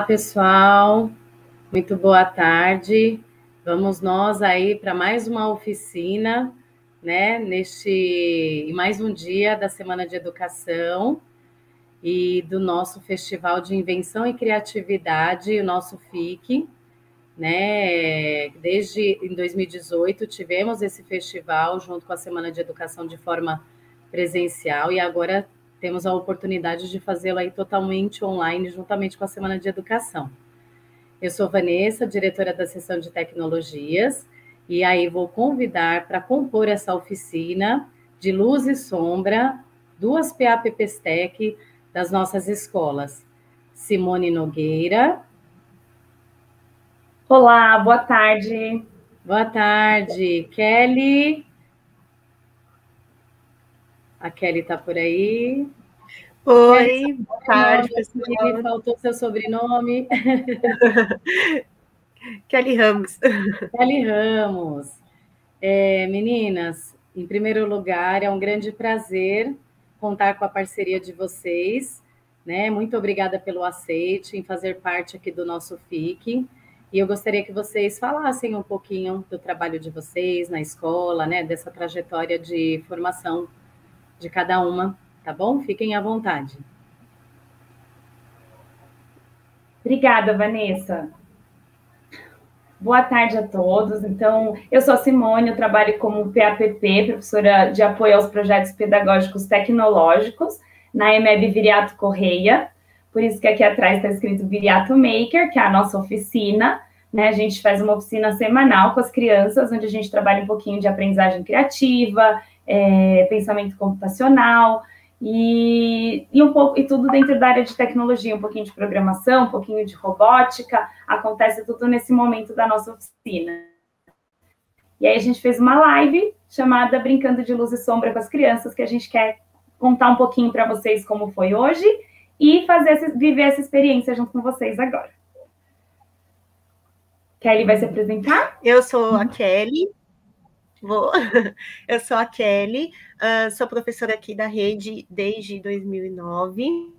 Olá, pessoal. Muito boa tarde. Vamos nós aí para mais uma oficina, né? Neste mais um dia da Semana de Educação e do nosso Festival de Invenção e Criatividade, o nosso FIC, né? Desde em 2018 tivemos esse festival junto com a Semana de Educação de forma presencial e agora temos a oportunidade de fazê-lo aí totalmente online, juntamente com a Semana de Educação. Eu sou Vanessa, diretora da seção de tecnologias, e aí vou convidar para compor essa oficina de luz e sombra duas PAPPs Tech das nossas escolas. Simone Nogueira. Olá, boa tarde. Boa tarde. Kelly a Kelly está por aí. Oi, boa tarde, pessoal. Faltou seu sobrenome. Kelly Ramos. Kelly Ramos. É, meninas, em primeiro lugar, é um grande prazer contar com a parceria de vocês. Né? Muito obrigada pelo aceite em fazer parte aqui do nosso FIC. E eu gostaria que vocês falassem um pouquinho do trabalho de vocês na escola, né? dessa trajetória de formação de cada uma, tá bom? Fiquem à vontade. Obrigada, Vanessa. Boa tarde a todos. Então, eu sou a Simone, eu trabalho como PAPP, professora de apoio aos projetos pedagógicos tecnológicos, na EMEB Viriato Correia. Por isso que aqui atrás está escrito Viriato Maker, que é a nossa oficina. Né? A gente faz uma oficina semanal com as crianças, onde a gente trabalha um pouquinho de aprendizagem criativa, é, pensamento computacional e, e, um pouco e tudo dentro da área de tecnologia, um pouquinho de programação, um pouquinho de robótica, acontece tudo nesse momento da nossa oficina. E aí a gente fez uma live chamada Brincando de Luz e Sombra com as Crianças, que a gente quer contar um pouquinho para vocês como foi hoje e fazer viver essa experiência junto com vocês agora. Kelly vai se apresentar? Eu sou a Kelly, Vou. Eu sou a Kelly, uh, sou professora aqui da rede desde 2009.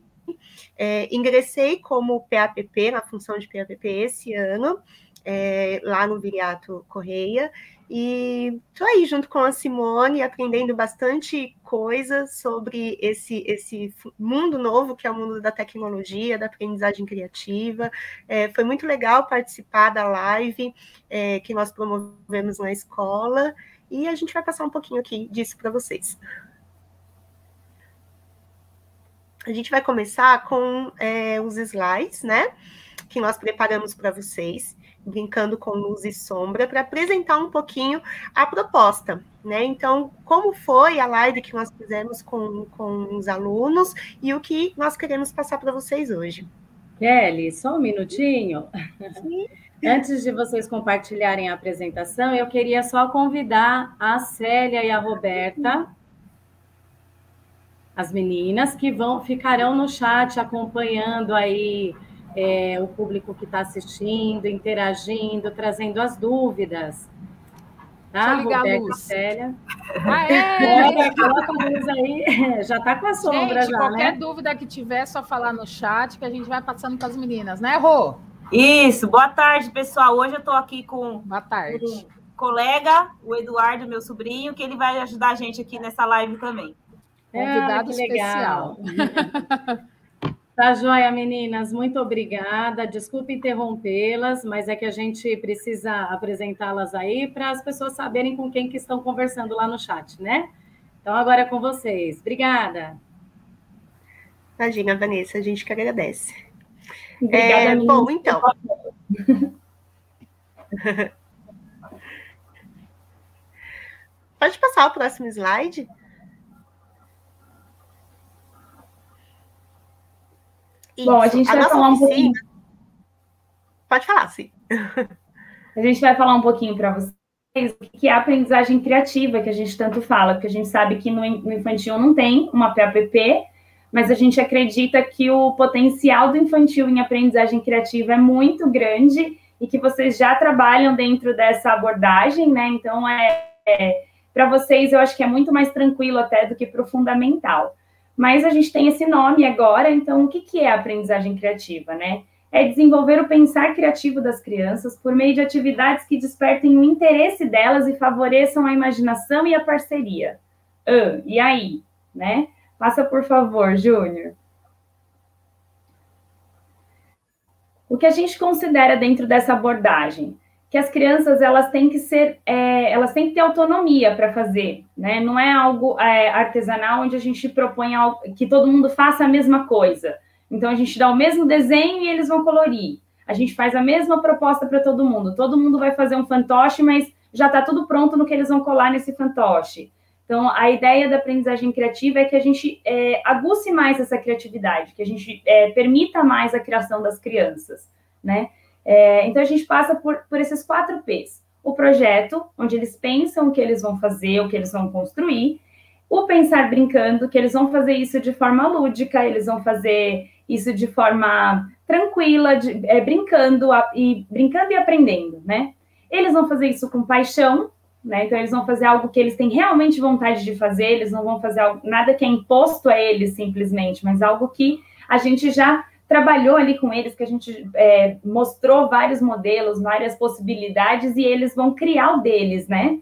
É, ingressei como PAPP, na função de PAPP esse ano, é, lá no Viriato Correia, e estou aí junto com a Simone, aprendendo bastante coisa sobre esse, esse mundo novo que é o mundo da tecnologia, da aprendizagem criativa. É, foi muito legal participar da live é, que nós promovemos na escola, e a gente vai passar um pouquinho aqui disso para vocês. A gente vai começar com é, os slides, né? Que nós preparamos para vocês, brincando com luz e sombra, para apresentar um pouquinho a proposta, né? Então, como foi a live que nós fizemos com, com os alunos e o que nós queremos passar para vocês hoje. Kelly, só um minutinho. Sim. Antes de vocês compartilharem a apresentação, eu queria só convidar a Célia e a Roberta, as meninas, que vão ficarão no chat acompanhando aí é, o público que está assistindo, interagindo, trazendo as dúvidas. Tá, Roberta Célia. Ah, é? é coloca a luz aí. Já está com a sombra gente, já, qualquer né? dúvida que tiver, é só falar no chat que a gente vai passando para as meninas, né, Rô? Isso, boa tarde, pessoal. Hoje eu estou aqui com boa tarde. um colega, o Eduardo, meu sobrinho, que ele vai ajudar a gente aqui nessa live também. Convidado ah, especial. Tá joia, meninas. Muito obrigada. Desculpe interrompê-las, mas é que a gente precisa apresentá-las aí para as pessoas saberem com quem que estão conversando lá no chat, né? Então, agora é com vocês. Obrigada. Imagina, Vanessa, a gente que agradece. Obrigada, é, bom, então. Pode passar o próximo slide? Isso. Bom, a gente a vai falar um pouquinho. Pode falar, sim. A gente vai falar um pouquinho para vocês o que é a aprendizagem criativa que a gente tanto fala, porque a gente sabe que no infantil não tem uma PAPP, mas a gente acredita que o potencial do infantil em aprendizagem criativa é muito grande e que vocês já trabalham dentro dessa abordagem, né? Então, é, é para vocês, eu acho que é muito mais tranquilo até do que para o fundamental. Mas a gente tem esse nome agora, então o que, que é aprendizagem criativa, né? é desenvolver o pensar criativo das crianças por meio de atividades que despertem o interesse delas e favoreçam a imaginação e a parceria. Uh, e aí, né? Passa por favor, Júnior. O que a gente considera dentro dessa abordagem? Que as crianças elas têm que ser, é, elas têm que ter autonomia para fazer, né? Não é algo é, artesanal onde a gente propõe algo, que todo mundo faça a mesma coisa. Então a gente dá o mesmo desenho e eles vão colorir. A gente faz a mesma proposta para todo mundo. Todo mundo vai fazer um fantoche, mas já está tudo pronto no que eles vão colar nesse fantoche. Então, a ideia da aprendizagem criativa é que a gente é, aguce mais essa criatividade, que a gente é, permita mais a criação das crianças, né? É, então, a gente passa por, por esses quatro P's. O projeto, onde eles pensam o que eles vão fazer, o que eles vão construir. O pensar brincando, que eles vão fazer isso de forma lúdica, eles vão fazer isso de forma tranquila, de, é, brincando a, e brincando e aprendendo, né? Eles vão fazer isso com paixão, né? Então eles vão fazer algo que eles têm realmente vontade de fazer, eles não vão fazer algo, nada que é imposto a eles simplesmente, mas algo que a gente já trabalhou ali com eles, que a gente é, mostrou vários modelos, várias possibilidades e eles vão criar o deles, né?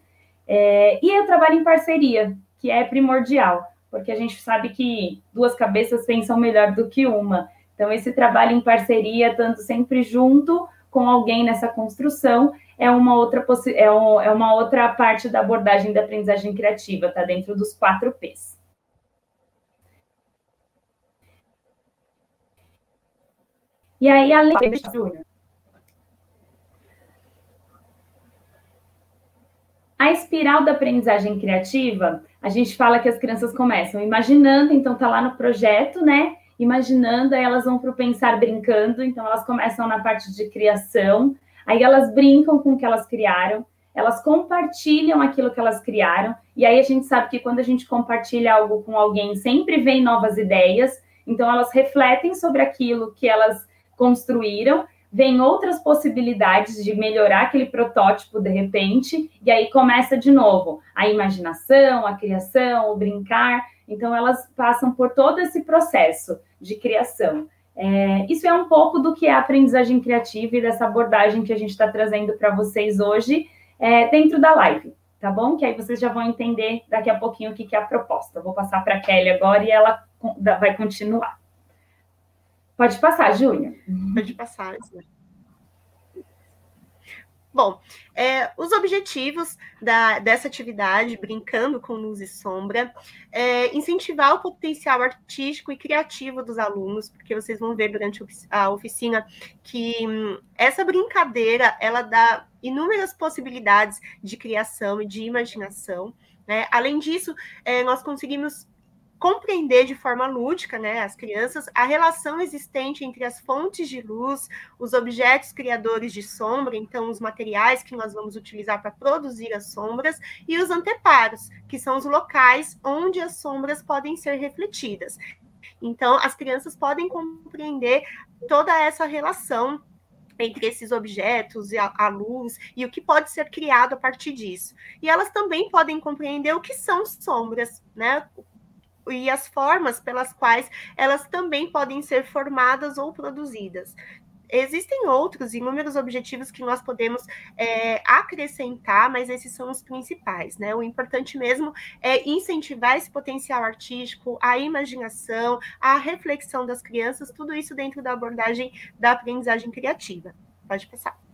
É, e o trabalho em parceria, que é primordial porque a gente sabe que duas cabeças pensam melhor do que uma. Então, esse trabalho em parceria, tanto sempre junto com alguém nessa construção, é uma outra, é, um, é uma outra parte da abordagem da aprendizagem criativa, está dentro dos quatro P's. E aí, além a espiral da aprendizagem criativa, a gente fala que as crianças começam imaginando, então tá lá no projeto, né? Imaginando, aí elas vão para o pensar brincando, então elas começam na parte de criação, aí elas brincam com o que elas criaram, elas compartilham aquilo que elas criaram, e aí a gente sabe que quando a gente compartilha algo com alguém, sempre vem novas ideias, então elas refletem sobre aquilo que elas construíram vem outras possibilidades de melhorar aquele protótipo de repente, e aí começa de novo a imaginação, a criação, o brincar. Então, elas passam por todo esse processo de criação. É, isso é um pouco do que é a aprendizagem criativa e dessa abordagem que a gente está trazendo para vocês hoje é, dentro da live, tá bom? Que aí vocês já vão entender daqui a pouquinho o que, que é a proposta. vou passar para a Kelly agora e ela vai continuar. Pode passar, Júnior. Pode passar, Bom, é, os objetivos da, dessa atividade, brincando com luz e sombra, é incentivar o potencial artístico e criativo dos alunos, porque vocês vão ver durante a oficina que hum, essa brincadeira ela dá inúmeras possibilidades de criação e de imaginação. Né? Além disso, é, nós conseguimos compreender de forma lúdica, né, as crianças, a relação existente entre as fontes de luz, os objetos criadores de sombra, então os materiais que nós vamos utilizar para produzir as sombras, e os anteparos, que são os locais onde as sombras podem ser refletidas. Então, as crianças podem compreender toda essa relação entre esses objetos e a, a, luz e o que pode ser criado a partir disso. E elas também podem compreender o que são sombras, né? E as formas pelas quais elas também podem ser formadas ou produzidas. Existem outros inúmeros objetivos que nós podemos é, acrescentar, mas esses são os principais, né? O importante mesmo é incentivar esse potencial artístico, a imaginação, a reflexão das crianças, tudo isso dentro da abordagem da aprendizagem criativa. Pode passar.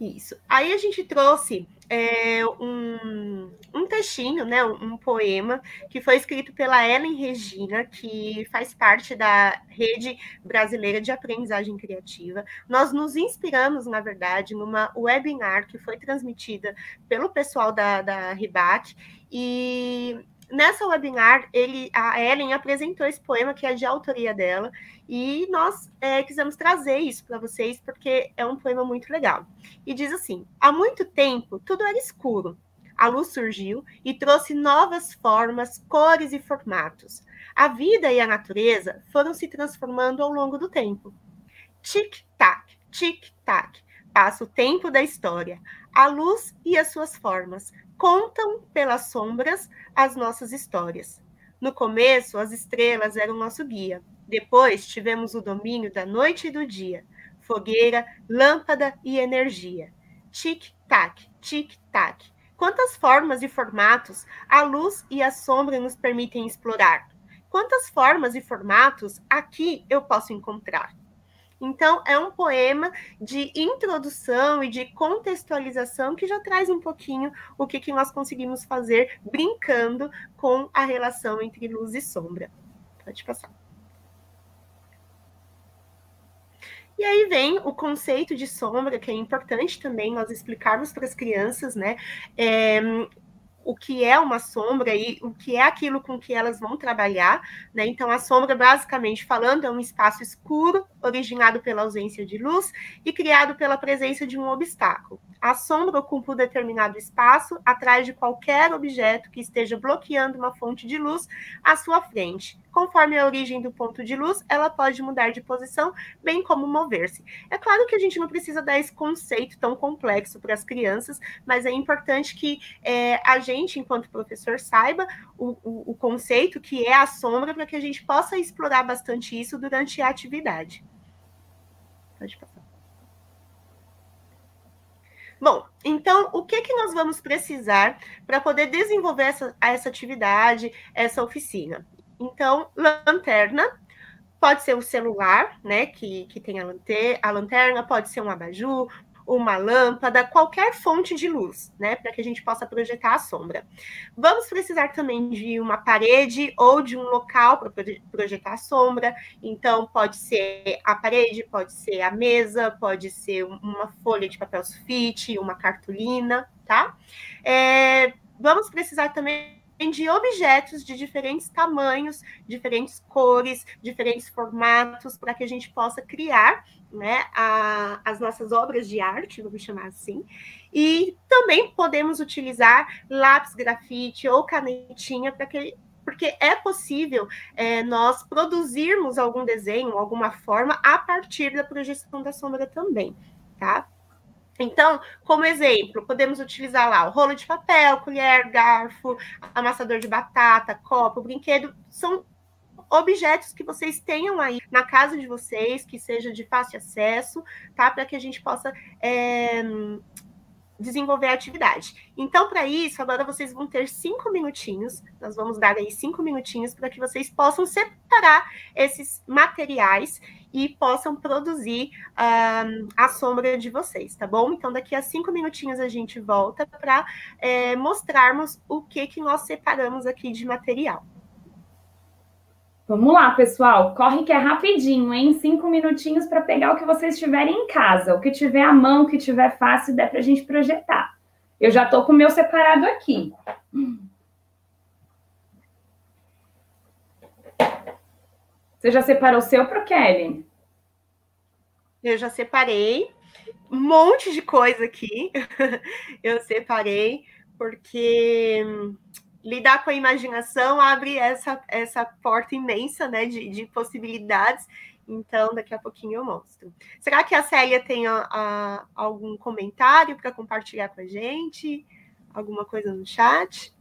Isso. Aí a gente trouxe é, um, um textinho, né, um, um, poema, que foi escrito pela Ellen Regina, que faz parte da Rede Brasileira de Aprendizagem Criativa. Nós nos inspiramos, na verdade, numa webinar que foi transmitida pelo pessoal da, da RIBAC, e nessa webinar, ele, a Ellen apresentou esse poema, que é de autoria dela, e nós é, quisemos trazer isso para vocês, porque é um poema muito legal. E diz assim: Há muito tempo, tudo era escuro. A luz surgiu e trouxe novas formas, cores e formatos. A vida e a natureza foram se transformando ao longo do tempo. Tic-tac, tic-tac, passa o tempo da história. A luz e as suas formas contam pelas sombras as nossas histórias. No começo, as estrelas eram nosso guia. Depois, tivemos o domínio da noite e do dia, fogueira, lâmpada e energia. Tic-tac, tic-tac. Quantas formas e formatos a luz e a sombra nos permitem explorar? Quantas formas e formatos aqui eu posso encontrar? Então, é um poema de introdução e de contextualização que já traz um pouquinho o que, que nós conseguimos fazer brincando com a relação entre luz e sombra. Pode passar. E aí vem o conceito de sombra, que é importante também nós explicarmos para as crianças, né? É, o que é uma sombra e o que é aquilo com que elas vão trabalhar, né? Então, a sombra, basicamente falando, é um espaço escuro, originado pela ausência de luz e criado pela presença de um obstáculo. A sombra ocupa um determinado espaço atrás de qualquer objeto que esteja bloqueando uma fonte de luz à sua frente. Conforme a origem do ponto de luz, ela pode mudar de posição, bem como mover-se. É claro que a gente não precisa dar esse conceito tão complexo para as crianças, mas é importante que é, a gente, enquanto professor, saiba o, o, o conceito que é a sombra, para que a gente possa explorar bastante isso durante a atividade. Pode passar. Bom, então, o que, que nós vamos precisar para poder desenvolver essa, essa atividade, essa oficina? Então, lanterna, pode ser o celular, né, que, que tem a, a lanterna, pode ser um abajur, uma lâmpada, qualquer fonte de luz, né, para que a gente possa projetar a sombra. Vamos precisar também de uma parede ou de um local para projetar a sombra. Então, pode ser a parede, pode ser a mesa, pode ser uma folha de papel sulfite, uma cartolina, tá? É, vamos precisar também de objetos de diferentes tamanhos, diferentes cores, diferentes formatos, para que a gente possa criar né, a, as nossas obras de arte, vamos chamar assim. E também podemos utilizar lápis grafite ou canetinha para que porque é possível é, nós produzirmos algum desenho, alguma forma, a partir da projeção da sombra também, tá? Então, como exemplo, podemos utilizar lá o rolo de papel, colher, garfo, amassador de batata, copo, brinquedo, são objetos que vocês tenham aí na casa de vocês, que seja de fácil acesso, tá? Para que a gente possa é, desenvolver a atividade. Então, para isso, agora vocês vão ter cinco minutinhos, nós vamos dar aí cinco minutinhos para que vocês possam separar esses materiais e possam produzir uh, a sombra de vocês, tá bom? Então, daqui a cinco minutinhos a gente volta para é, mostrarmos o que, que nós separamos aqui de material. Vamos lá, pessoal. Corre que é rapidinho, hein? Cinco minutinhos para pegar o que vocês tiverem em casa. O que tiver à mão, o que tiver fácil, der para a gente projetar. Eu já estou com o meu separado aqui. Você já separou o seu para Kelly? Eu já separei um monte de coisa aqui. Eu separei porque lidar com a imaginação abre essa, essa porta imensa né, de, de possibilidades. Então, daqui a pouquinho eu mostro. Será que a Célia tem a, a, algum comentário para compartilhar com a gente? Alguma coisa no chat?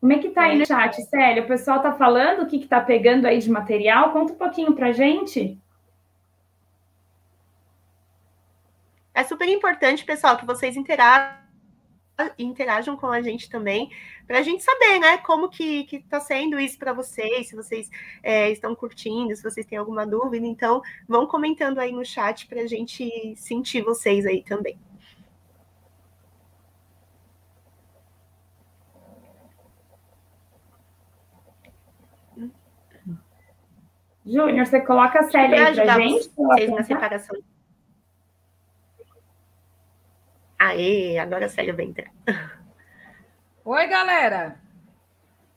Como é que tá aí no chat, Célia? O pessoal tá falando o que, que tá pegando aí de material? Conta um pouquinho para a gente. É super importante, pessoal, que vocês interajam interajam com a gente também, para a gente saber, né, como que está sendo isso para vocês, se vocês é, estão curtindo, se vocês têm alguma dúvida. Então, vão comentando aí no chat para a gente sentir vocês aí também. Júnior, você coloca a série aí pra gente? Vocês na separação Aê, agora a Célia vai entrar. Oi, galera.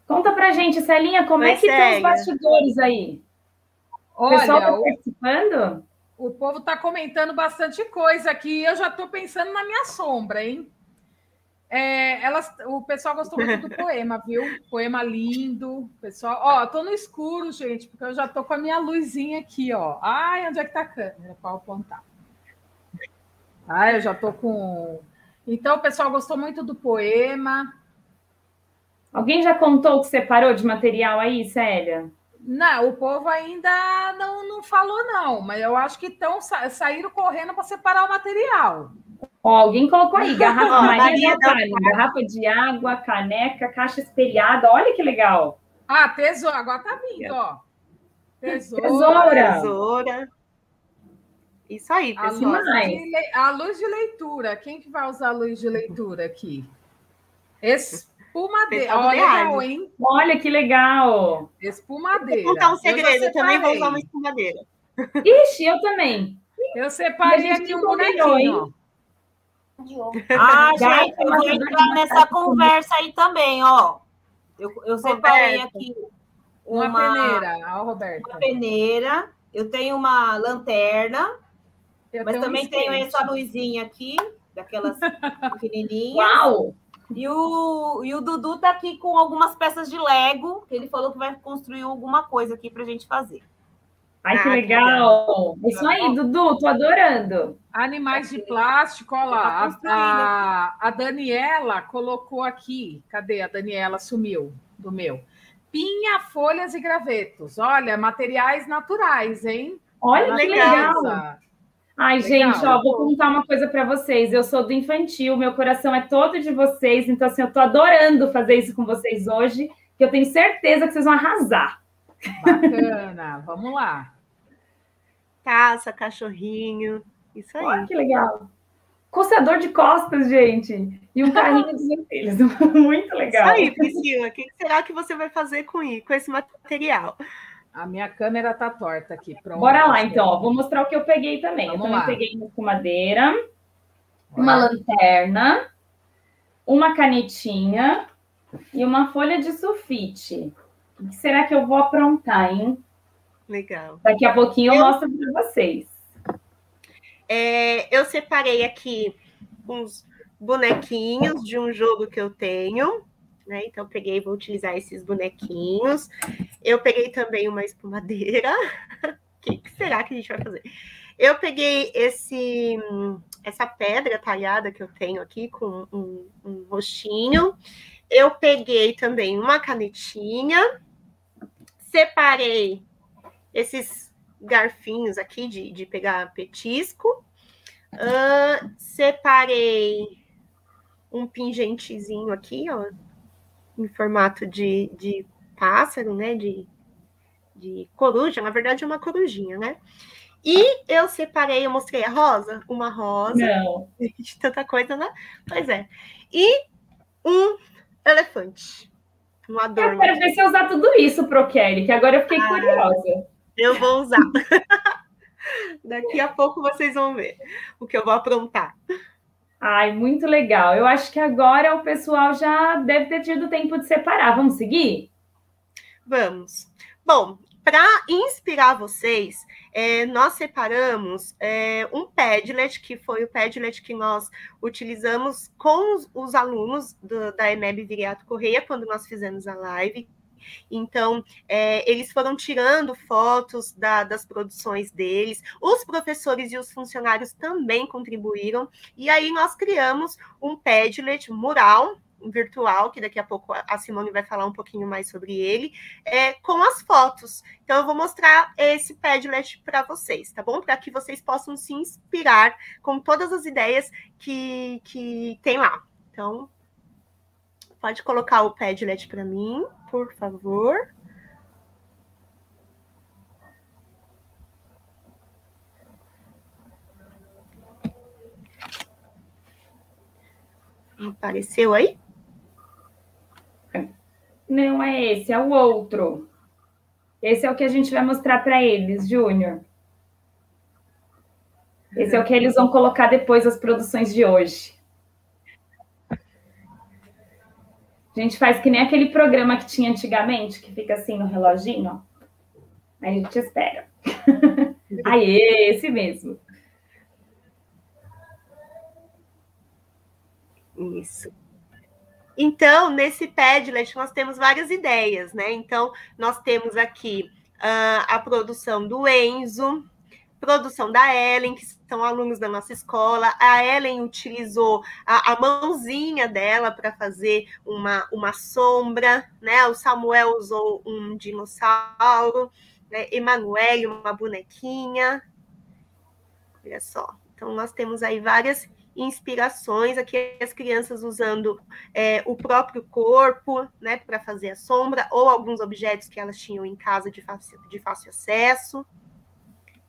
Conta pra gente, Celinha, como Oi, é que estão os bastidores aí? Olha, o pessoal tá participando? O, o povo tá comentando bastante coisa aqui. Eu já tô pensando na minha sombra, hein? É, elas, o pessoal gostou muito do poema, viu? Poema lindo. Pessoal, ó, tô no escuro, gente, porque eu já tô com a minha luzinha aqui, ó. Ai, onde é que tá a câmera para apontar? Ah, eu já tô com Então, o pessoal gostou muito do poema. Alguém já contou que separou de material aí, Célia? Não, o povo ainda não, não falou, não, mas eu acho que estão saíram correndo para separar o material. Ó, alguém colocou aí, garrafa Maria garrafa de água, caneca, caixa espelhada. Olha que legal. Ah, tesoura, agora tá vindo, ó. Tesoura. Tesoura. tesoura. Isso aí, pessoal. A luz, de, a luz de leitura. Quem que vai usar a luz de leitura aqui? Espumadeira. Olha, legal, hein? Olha que legal. Espumadeira. Vou contar um segredo. Eu, eu também vou usar uma espumadeira. Ixi, eu também. Eu separei aqui um bonequinho. Ah, gente, eu vou entrar nessa conversa aí também, ó. Eu, eu separei aqui uma, uma peneira, ó, Roberta. Uma peneira. Eu tenho uma lanterna, eu mas também tenho essa luzinha aqui, daquelas pequenininhas. Uau! E o, e o Dudu tá aqui com algumas peças de Lego, que ele falou que vai construir alguma coisa aqui para a gente fazer. Ai, que ah, legal! Que Isso aí, Dudu, tô adorando. Animais de plástico, olha lá. Tá a, a, Daniela colocou aqui. Cadê? A Daniela sumiu do meu. Pinha, folhas e gravetos. Olha, materiais naturais, hein? Olha que legal! Ai, Legal. gente, ó, vou contar uma coisa para vocês. Eu sou do infantil, meu coração é todo de vocês, então assim, eu tô adorando fazer isso com vocês hoje, que eu tenho certeza que vocês vão arrasar. Bacana, vamos lá. Taça, cachorrinho, isso aí. Olha que legal. Coçador de costas, gente. E um carrinho dos filhos. Muito legal. Isso aí, Priscila. O que será que você vai fazer com, com esse material? A minha câmera tá torta aqui. Pronto. Bora lá, então. Ó, vou mostrar o que eu peguei também. Vamos eu também lá. peguei uma escumadeira, uma lanterna, uma canetinha e uma folha de sulfite. O que será que eu vou aprontar, hein? Legal. Daqui a pouquinho eu, eu mostro para vocês. É, eu separei aqui uns bonequinhos de um jogo que eu tenho né? Então, peguei, vou utilizar esses bonequinhos. Eu peguei também uma espumadeira. O que, que, será que a gente vai fazer? Eu peguei esse, essa pedra talhada que eu tenho aqui com um, um rostinho. Eu peguei também uma canetinha. Separei esses garfinhos aqui de, de pegar petisco. Uh, separei um pingentezinho aqui, ó, em formato de, de pássaro, né? De, de coruja, na verdade é uma corujinha, né? E eu separei, eu mostrei a rosa, uma rosa. Não. De tanta coisa, né? Pois é. E um elefante. Um adorno. Eu quero ver se eu usar tudo isso pro Kelly, que agora eu fiquei ah, curiosa. Eu vou usar. Daqui a pouco vocês vão ver o que eu vou aprontar. Ai, muito legal. Eu acho que agora o pessoal já deve ter tido tempo de separar. Vamos seguir? Vamos. Bom, para inspirar vocês, é, nós separamos é, um Padlet, que foi o Padlet que nós utilizamos com os, os alunos do, da EMEB Viriato Correia, quando nós fizemos a live, então, é, eles foram tirando fotos da, das produções deles, os professores e os funcionários também contribuíram, e aí nós criamos um Padlet mural virtual, que daqui a pouco a Simone vai falar um pouquinho mais sobre ele, é, com as fotos. Então, eu vou mostrar esse Padlet para vocês, tá bom? Para que vocês possam se inspirar com todas as ideias que, que tem lá. Então, pode colocar o Padlet para mim por favor. Apareceu aí? Não é esse, é o outro. Esse é o que a gente vai mostrar para eles, Júnior. Esse é o que eles vão colocar depois das produções de hoje. A gente faz que nem aquele programa que tinha antigamente, que fica assim no reloginho. Aí a gente espera. Aí, esse mesmo. Isso. Então, nesse Padlet, nós temos várias ideias, né? Então, nós temos aqui uh, a produção do Enzo, produção da Ellen, que são alunos da nossa escola. A Ellen utilizou a, a mãozinha dela para fazer uma, uma sombra, né? O Samuel usou um dinossauro, né? Uma bonequinha. Olha só. Então, nós temos aí várias inspirações, aqui as crianças usando é, o próprio corpo, né, para fazer a sombra, ou alguns objetos que elas tinham em casa de fácil, de fácil acesso.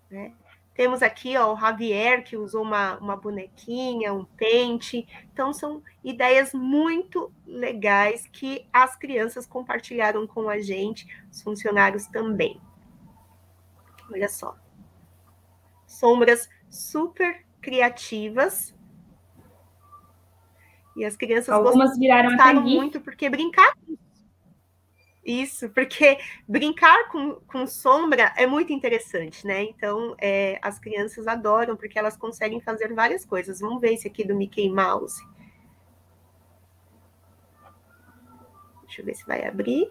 Né? Temos aqui ó, o Javier, que usou uma, uma bonequinha, um pente. Então, são ideias muito legais que as crianças compartilharam com a gente, os funcionários também. Olha só. Sombras super criativas. E as crianças Algumas viraram gostaram muito, porque brincar isso, porque brincar com, com sombra é muito interessante, né? Então, é, as crianças adoram, porque elas conseguem fazer várias coisas. Vamos ver esse aqui do Mickey Mouse. Deixa eu ver se vai abrir.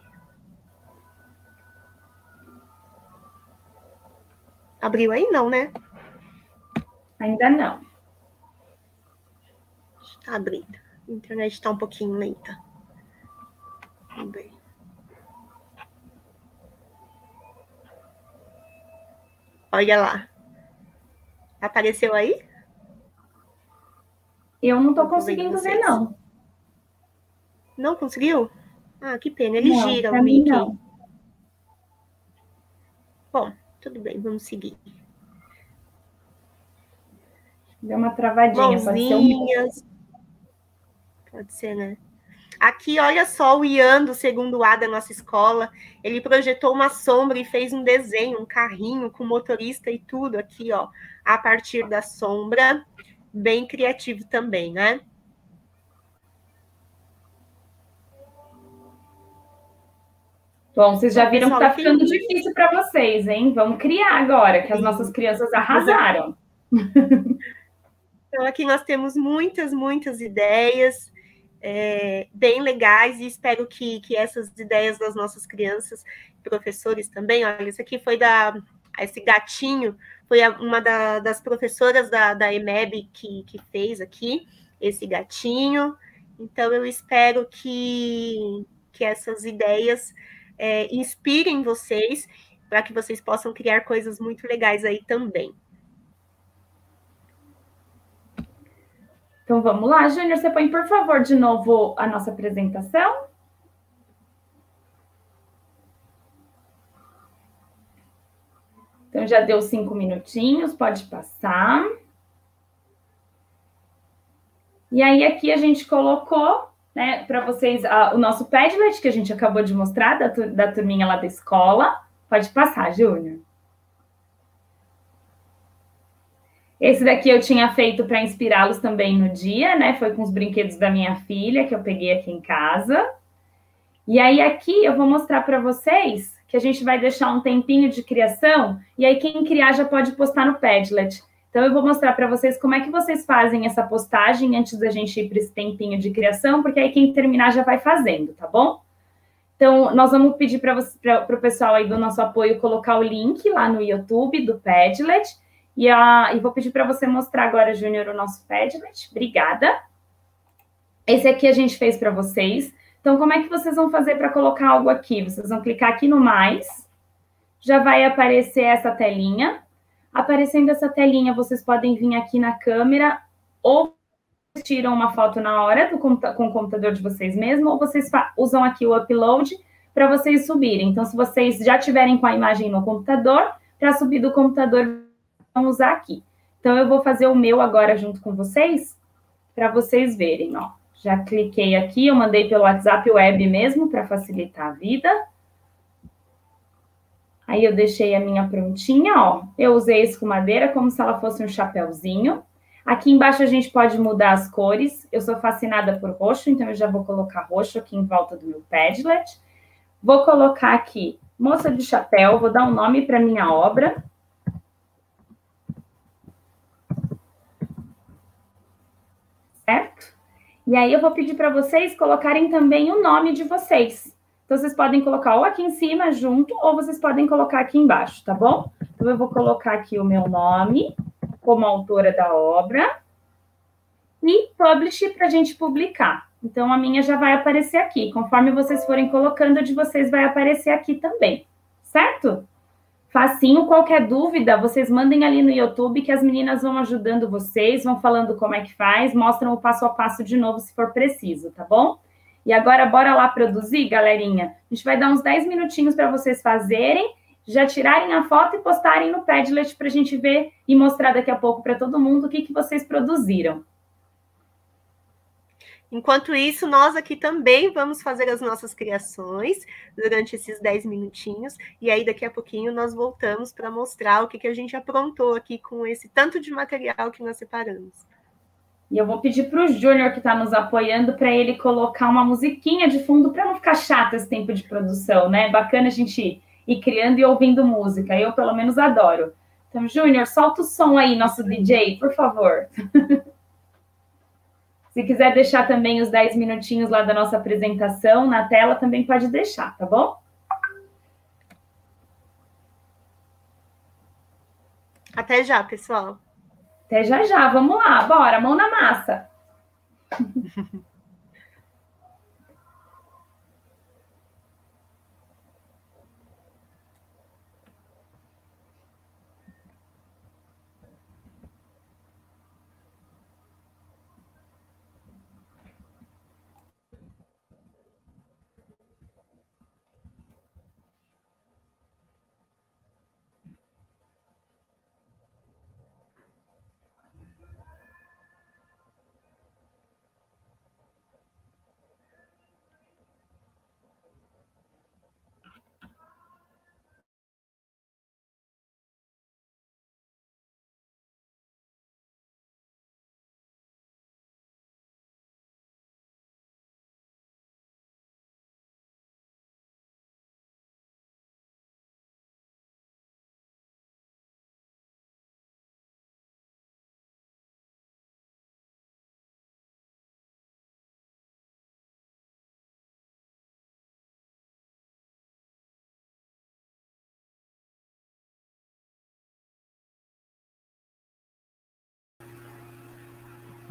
Abriu aí? Não, né? Ainda não. Está abrindo. A internet está um pouquinho lenta. Vamos ver. Olha lá. Apareceu aí? Eu não estou conseguindo ver, não. Não conseguiu? Ah, que pena. Ele não, gira o Mickey. Não. Bom, tudo bem, vamos seguir. Deu uma travadinha. Mãozinhas. Pode ser, um... pode ser, né? Aqui, olha só o Ian, do segundo A da nossa escola. Ele projetou uma sombra e fez um desenho, um carrinho com motorista e tudo aqui, ó, a partir da sombra. Bem criativo também, né? Bom, vocês já viram que está ficando difícil para vocês, hein? Vamos criar agora, que as nossas crianças arrasaram. Então, aqui nós temos muitas, muitas ideias é, bem legais e espero que, que essas ideias das nossas crianças, professores também, olha, isso aqui foi da esse gatinho foi uma da, das professoras da, da EMEB que, que fez aqui esse gatinho. Então eu espero que, que essas ideias é, inspirem vocês para que vocês possam criar coisas muito legais aí também. Então vamos lá, Júnior, você põe, por favor, de novo a nossa apresentação. Então já deu cinco minutinhos, pode passar. E aí aqui a gente colocou, né, para vocês o nosso Padlet que a gente acabou de mostrar da, da turminha lá da escola. Pode passar, Júnior. Esse daqui eu tinha feito para inspirá-los também no dia, né? Foi com os brinquedos da minha filha que eu peguei aqui em casa. E aí aqui eu vou mostrar para vocês que a gente vai deixar um tempinho de criação e aí quem criar já pode postar no Padlet. Então eu vou mostrar para vocês como é que vocês fazem essa postagem antes da gente ir para esse tempinho de criação, porque aí quem terminar já vai fazendo, tá bom? Então, nós vamos pedir para o pessoal aí do nosso apoio colocar o link lá no YouTube do Padlet. E, a, e vou pedir para você mostrar agora, Júnior, o nosso Padlet. Obrigada. Esse aqui a gente fez para vocês. Então, como é que vocês vão fazer para colocar algo aqui? Vocês vão clicar aqui no mais. Já vai aparecer essa telinha. Aparecendo essa telinha, vocês podem vir aqui na câmera ou tiram uma foto na hora do, com o computador de vocês mesmo, ou vocês usam aqui o upload para vocês subirem. Então, se vocês já tiverem com a imagem no computador, para subir do computador, usar aqui. Então, eu vou fazer o meu agora junto com vocês, para vocês verem, ó. Já cliquei aqui, eu mandei pelo WhatsApp web mesmo, para facilitar a vida. Aí, eu deixei a minha prontinha, ó. Eu usei escumadeira como se ela fosse um chapéuzinho. Aqui embaixo a gente pode mudar as cores. Eu sou fascinada por roxo, então eu já vou colocar roxo aqui em volta do meu Padlet. Vou colocar aqui moça de chapéu, vou dar um nome para minha obra. Certo? E aí eu vou pedir para vocês colocarem também o nome de vocês. Então, vocês podem colocar ou aqui em cima junto, ou vocês podem colocar aqui embaixo, tá bom? Então, eu vou colocar aqui o meu nome como autora da obra e publish para a gente publicar. Então, a minha já vai aparecer aqui. Conforme vocês forem colocando, a de vocês vai aparecer aqui também, certo? Facinho, qualquer dúvida, vocês mandem ali no YouTube que as meninas vão ajudando vocês, vão falando como é que faz, mostram o passo a passo de novo se for preciso, tá bom? E agora, bora lá produzir, galerinha? A gente vai dar uns 10 minutinhos para vocês fazerem, já tirarem a foto e postarem no Padlet para a gente ver e mostrar daqui a pouco para todo mundo o que, que vocês produziram. Enquanto isso, nós aqui também vamos fazer as nossas criações durante esses 10 minutinhos, e aí daqui a pouquinho nós voltamos para mostrar o que, que a gente aprontou aqui com esse tanto de material que nós separamos. E eu vou pedir para o Júnior, que está nos apoiando, para ele colocar uma musiquinha de fundo para não ficar chato esse tempo de produção, né? Bacana a gente ir criando e ouvindo música. Eu, pelo menos, adoro. Então, Júnior, solta o som aí, nosso DJ, por favor. Se quiser deixar também os 10 minutinhos lá da nossa apresentação na tela, também pode deixar, tá bom? Até já, pessoal. Até já já. Vamos lá, bora, mão na massa.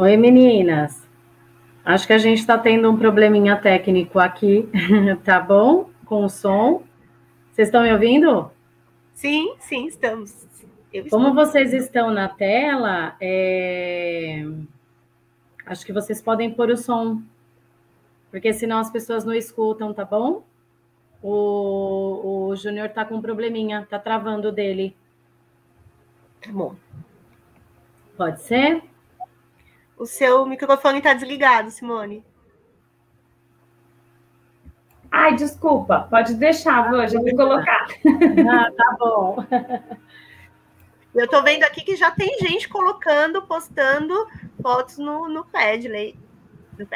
Oi, meninas. Acho que a gente está tendo um probleminha técnico aqui, tá bom? Com o som. Vocês estão me ouvindo? Sim, sim, estamos. Como vocês estão na tela, é... acho que vocês podem pôr o som, porque senão as pessoas não escutam, tá bom? O, o Júnior tá com um probleminha, tá travando dele. Tá bom. Pode ser? O seu microfone está desligado, Simone. Ai, desculpa, pode deixar, vou, já vou colocar. Ah, tá bom. Eu estou vendo aqui que já tem gente colocando, postando fotos no, no Padlet.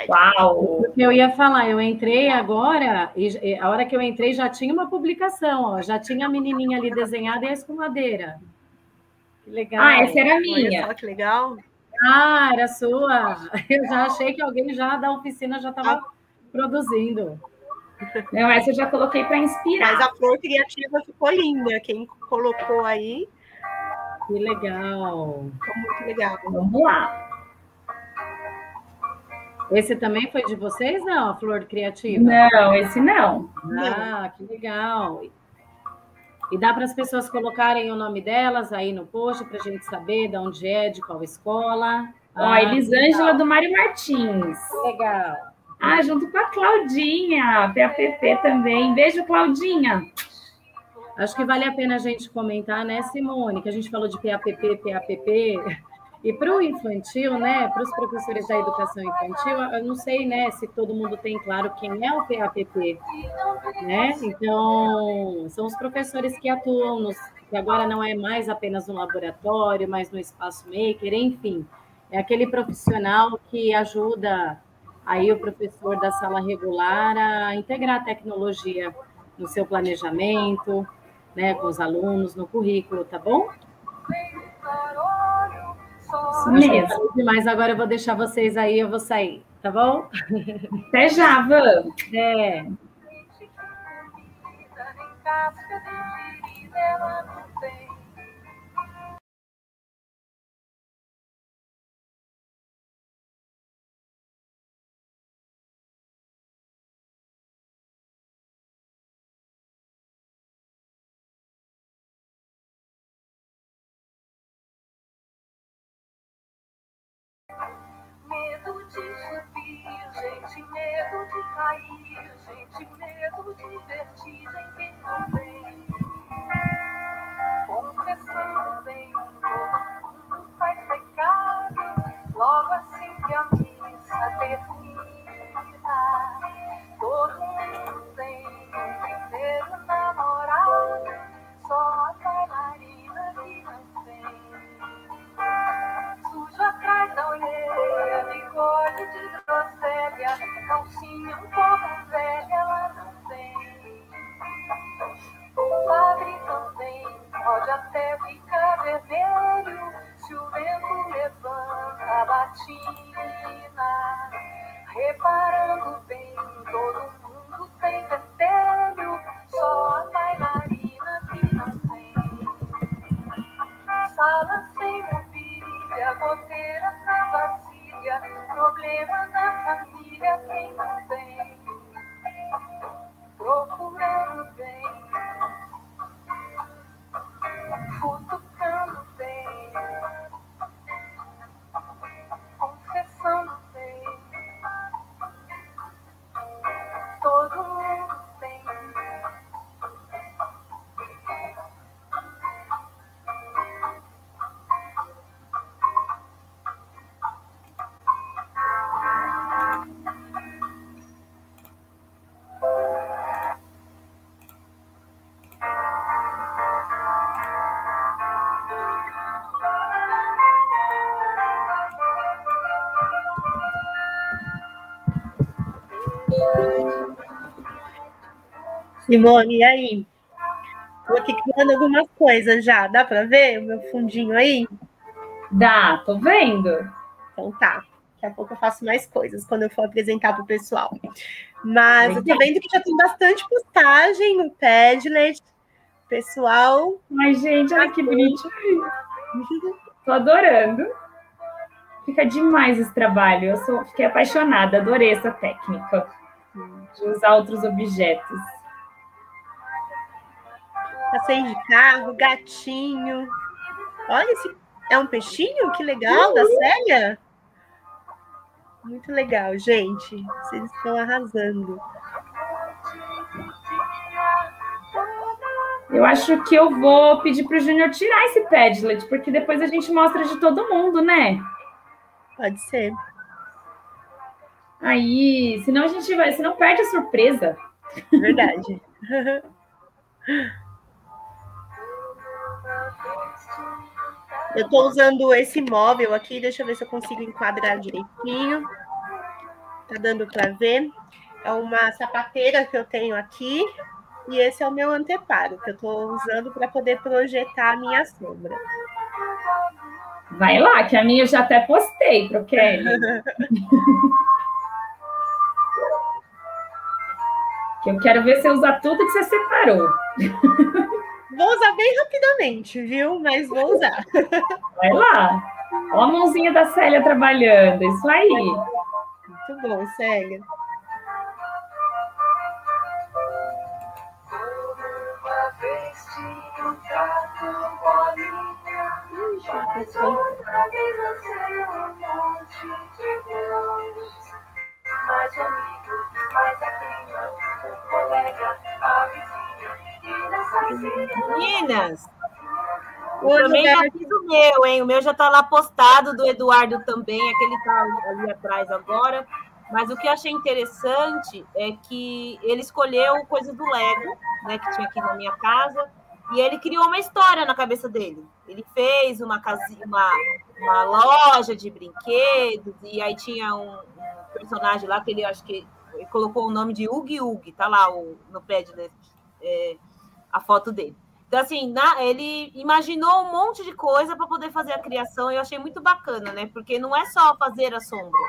Uau! Eu ia falar, eu entrei agora, e a hora que eu entrei já tinha uma publicação, ó, já tinha a menininha ali desenhada e a escumadeira. Que legal. Ah, essa era a minha. Olha só que legal. Ah, era sua. Eu já achei que alguém já da oficina já estava ah. produzindo. Não, essa eu já coloquei para inspirar. Mas a flor criativa ficou linda. Quem colocou aí. Que legal. Ficou muito legal. Vamos lá. Esse também foi de vocês, não? A flor criativa? Não, esse não. Ah, que legal. E dá para as pessoas colocarem o nome delas aí no post para a gente saber de onde é, de qual escola. Ó, ah, Elisângela do Mário Martins. Legal. Ah, junto com a Claudinha, PAPP também. Beijo, Claudinha. Acho que vale a pena a gente comentar, né, Simone, que a gente falou de PAPP, PAPP. E para o infantil, né, para os professores da educação infantil, eu não sei, né, se todo mundo tem claro quem é o PAPP, né? Então, são os professores que atuam nos, que agora não é mais apenas no laboratório, mas no espaço maker, enfim, é aquele profissional que ajuda aí o professor da sala regular a integrar a tecnologia no seu planejamento, né, com os alunos, no currículo, tá bom? Isso mesmo. Mas agora eu vou deixar vocês aí, eu vou sair, tá bom? Até já, vamos. É. cair, gente, medo de vertigem Simone, e aí? Estou aqui criando algumas coisas já. Dá para ver o meu fundinho aí? Dá, tô vendo. Então tá. Daqui a pouco eu faço mais coisas quando eu for apresentar para o pessoal. Mas eu tô vendo que já tem bastante postagem no Padlet. Pessoal. Ai, gente, olha que bonitinho. Tô adorando. Fica demais esse trabalho. Eu sou, fiquei apaixonada, adorei essa técnica de usar outros objetos. Passeio de carro, gatinho. Olha, esse é um peixinho? Que legal, da Célia. Muito legal, gente. Vocês estão arrasando. Eu acho que eu vou pedir para o Júnior tirar esse Padlet, porque depois a gente mostra de todo mundo, né? Pode ser. Aí, senão a gente vai, senão perde a surpresa. Verdade. Eu estou usando esse móvel aqui, deixa eu ver se eu consigo enquadrar direitinho. Tá dando para ver? É uma sapateira que eu tenho aqui e esse é o meu anteparo que eu estou usando para poder projetar a minha sombra. Vai lá, que a minha eu já até postei para o Kelly. que eu quero ver você usar tudo que você separou. Vou usar bem rapidamente, viu? Mas vou usar. Vai lá. Olha a mãozinha da Célia trabalhando. Isso aí. Muito bom, Célia. mais amigo, mais a um colega, a vizinha. Meninas, eu também já fiz o meu, hein? O meu já está lá postado, do Eduardo também, aquele está ali atrás agora. Mas o que eu achei interessante é que ele escolheu coisa do Lego, né, que tinha aqui na minha casa, e ele criou uma história na cabeça dele. Ele fez uma, casinha, uma, uma loja de brinquedos, e aí tinha um, um personagem lá que ele acho que colocou o nome de Ug Ug, tá lá o, no pé né, é, a foto dele. Então, assim, na, ele imaginou um monte de coisa para poder fazer a criação, e eu achei muito bacana, né? Porque não é só fazer a sombra,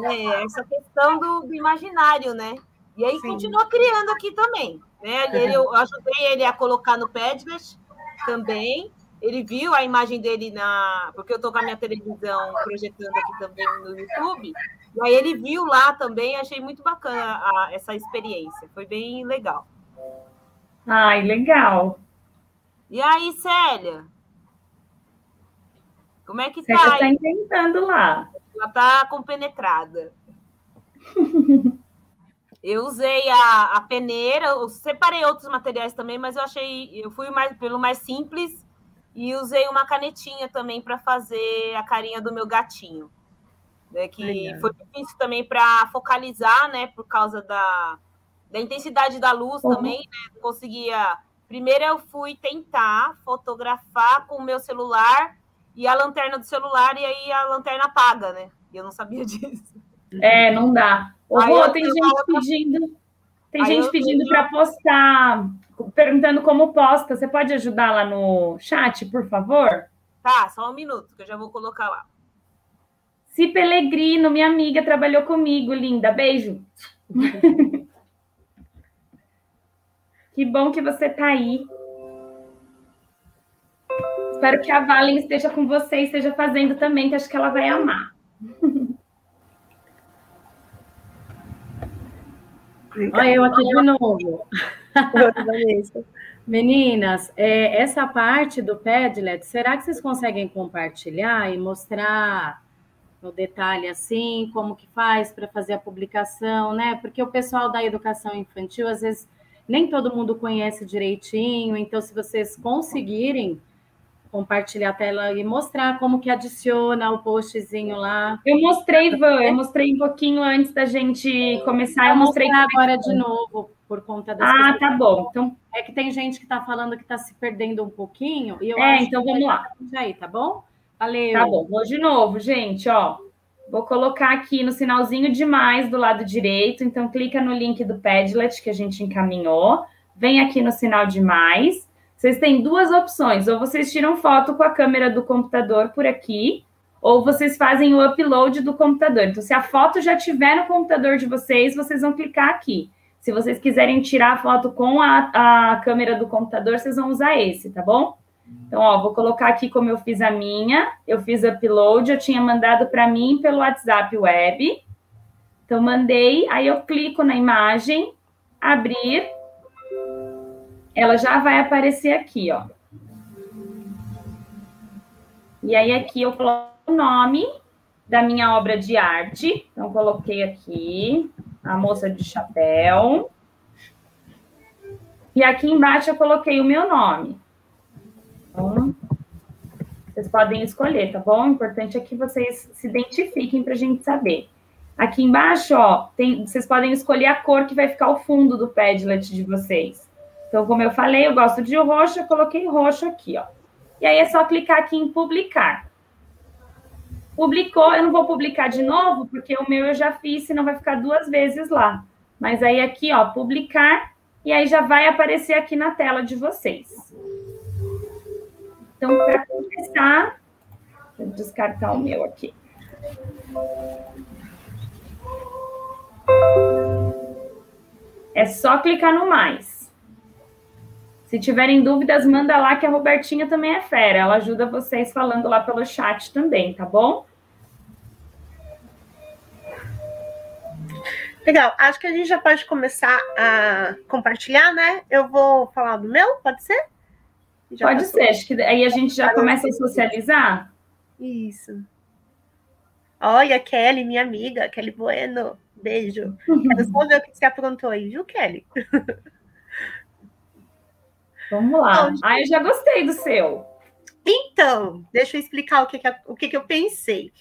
né? é essa questão do, do imaginário, né? E aí Sim. continua criando aqui também. Né? Ele, eu ajudei ele a colocar no Padlet também. Ele viu a imagem dele na. Porque eu estou com a minha televisão projetando aqui também no YouTube. E aí ele viu lá também, achei muito bacana a, essa experiência. Foi bem legal. Ai, legal. E aí, Célia? Como é que Célia tá? Célia está inventando lá. Ela está compenetrada. Eu usei a, a peneira, eu separei outros materiais também, mas eu achei, eu fui mais, pelo mais simples e usei uma canetinha também para fazer a carinha do meu gatinho. Né, que foi difícil também para focalizar, né? Por causa da, da intensidade da luz uhum. também, né? Conseguia. Primeiro eu fui tentar fotografar com o meu celular e a lanterna do celular, e aí a lanterna apaga, né? E eu não sabia disso. É, não dá. Ô, Rô, tem gente pedindo. Tem gente pedindo para postar, perguntando como posta. Você pode ajudar lá no chat, por favor? Tá, só um minuto, que eu já vou colocar lá. Si Pelegrino, minha amiga, trabalhou comigo, linda. Beijo. que bom que você está aí. Espero que a Valen esteja com você e esteja fazendo também, que acho que ela vai amar. Olha eu aqui de novo. Meninas, é, essa parte do Padlet, será que vocês conseguem compartilhar e mostrar no detalhe assim, como que faz para fazer a publicação, né? Porque o pessoal da educação infantil, às vezes, nem todo mundo conhece direitinho, então se vocês conseguirem compartilhar a tela e mostrar como que adiciona o postzinho lá. Eu mostrei, Van, eu mostrei um pouquinho antes da gente começar, eu mostrei agora de novo por conta das Ah, tá bom. Então é que tem gente que está falando que está se perdendo um pouquinho e eu É, então vamos lá. Aí, tá bom? Valeu. Tá bom. Vou de novo, gente, ó. Vou colocar aqui no sinalzinho de mais do lado direito, então clica no link do Padlet que a gente encaminhou, vem aqui no sinal de mais vocês têm duas opções: ou vocês tiram foto com a câmera do computador por aqui, ou vocês fazem o upload do computador. Então, se a foto já estiver no computador de vocês, vocês vão clicar aqui. Se vocês quiserem tirar a foto com a, a câmera do computador, vocês vão usar esse, tá bom? Então, ó, vou colocar aqui como eu fiz a minha. Eu fiz upload, eu tinha mandado para mim pelo WhatsApp web. Então, mandei, aí eu clico na imagem, abrir, ela já vai aparecer aqui, ó. E aí aqui eu coloco o nome da minha obra de arte. Então coloquei aqui a moça de chapéu. E aqui embaixo eu coloquei o meu nome. Então, vocês podem escolher, tá bom? O importante é que vocês se identifiquem para a gente saber. Aqui embaixo, ó, tem, vocês podem escolher a cor que vai ficar o fundo do Padlet de vocês. Então, como eu falei, eu gosto de roxo, eu coloquei roxo aqui, ó. E aí é só clicar aqui em publicar. Publicou, eu não vou publicar de novo, porque o meu eu já fiz, senão vai ficar duas vezes lá. Mas aí aqui, ó, publicar, e aí já vai aparecer aqui na tela de vocês. Então, para começar, vou descartar o meu aqui. É só clicar no mais. Se tiverem dúvidas, manda lá que a Robertinha também é fera. Ela ajuda vocês falando lá pelo chat também, tá bom? Legal, acho que a gente já pode começar a compartilhar, né? Eu vou falar do meu, pode ser? Já pode ser, acho que aí a gente já começa a socializar. Isso. Olha, Kelly, minha amiga, Kelly Bueno, beijo. Quero só ver o que você aprontou aí, viu, Kelly? Vamos lá. Então, ah, eu já gostei do seu. Então, deixa eu explicar o que, que, o que, que eu pensei.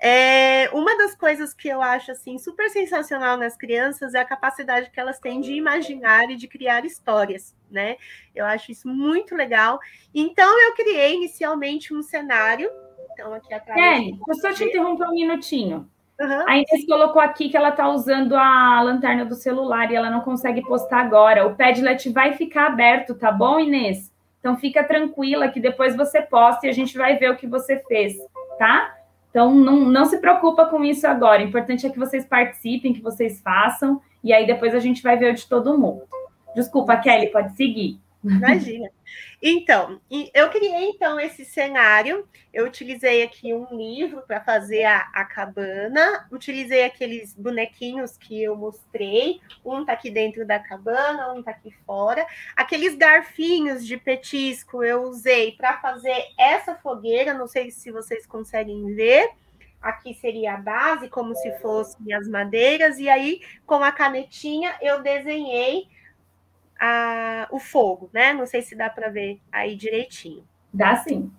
É, uma das coisas que eu acho assim super sensacional nas crianças é a capacidade que elas têm de imaginar e de criar histórias, né? Eu acho isso muito legal. Então eu criei inicialmente um cenário. Então aqui atrás. Kelly, eu só te interromper um minutinho. Uhum. A Inês colocou aqui que ela está usando a lanterna do celular e ela não consegue postar agora. O Padlet vai ficar aberto, tá bom, Inês? Então fica tranquila que depois você posta e a gente vai ver o que você fez, tá? Então não, não se preocupa com isso agora. O importante é que vocês participem, que vocês façam, e aí depois a gente vai ver o de todo mundo. Desculpa, Kelly, pode seguir. Imagina. Então, eu criei então esse cenário. Eu utilizei aqui um livro para fazer a, a, cabana, utilizei aqueles bonequinhos que eu mostrei. Um tá aqui dentro da cabana, um tá aqui fora. Aqueles garfinhos de petisco eu usei para fazer essa fogueira. Não sei se vocês conseguem ver. aqui seria a base, como se fossem as madeiras, e aí, com a canetinha, eu desenhei a, o fogo, né? Não sei se dá para ver aí direitinho. Dá sim.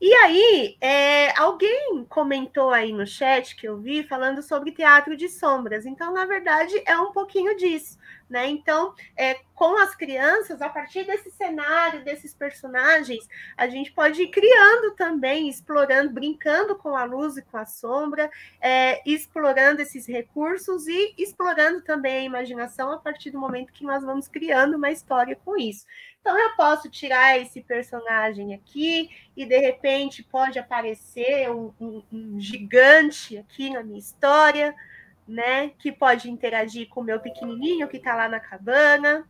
E aí, é, alguém comentou aí no chat que eu vi falando sobre teatro de sombras. Então, na verdade, é um pouquinho disso. Né? Então, é, com as crianças, a partir desse cenário, desses personagens, a gente pode ir criando também, explorando, brincando com a luz e com a sombra, é, explorando esses recursos e explorando também a imaginação a partir do momento que nós vamos criando uma história com isso. Então, eu posso tirar esse personagem aqui e, de repente, pode aparecer um, um, um gigante aqui na minha história né? Que pode interagir com o meu pequenininho que está lá na cabana.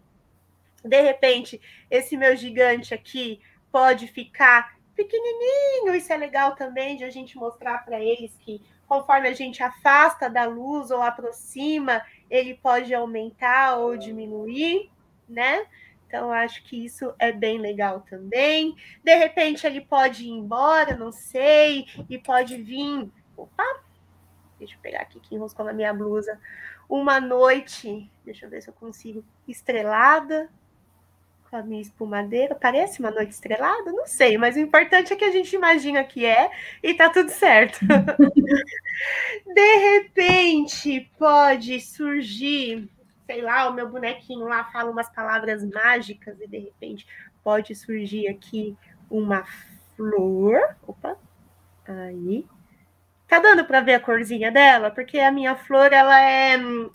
De repente, esse meu gigante aqui pode ficar pequenininho. Isso é legal também de a gente mostrar para eles que conforme a gente afasta da luz ou aproxima, ele pode aumentar ou diminuir, né? Então, acho que isso é bem legal também. De repente, ele pode ir embora, não sei, e pode vir. Opa, Deixa eu pegar aqui que enroscou na minha blusa. Uma noite, deixa eu ver se eu consigo, estrelada, com a minha espumadeira. Parece uma noite estrelada? Não sei, mas o importante é que a gente imagina que é e tá tudo certo. de repente, pode surgir, sei lá, o meu bonequinho lá fala umas palavras mágicas e de repente pode surgir aqui uma flor. Opa, aí Tá dando para ver a corzinha dela? Porque a minha flor, ela é hum,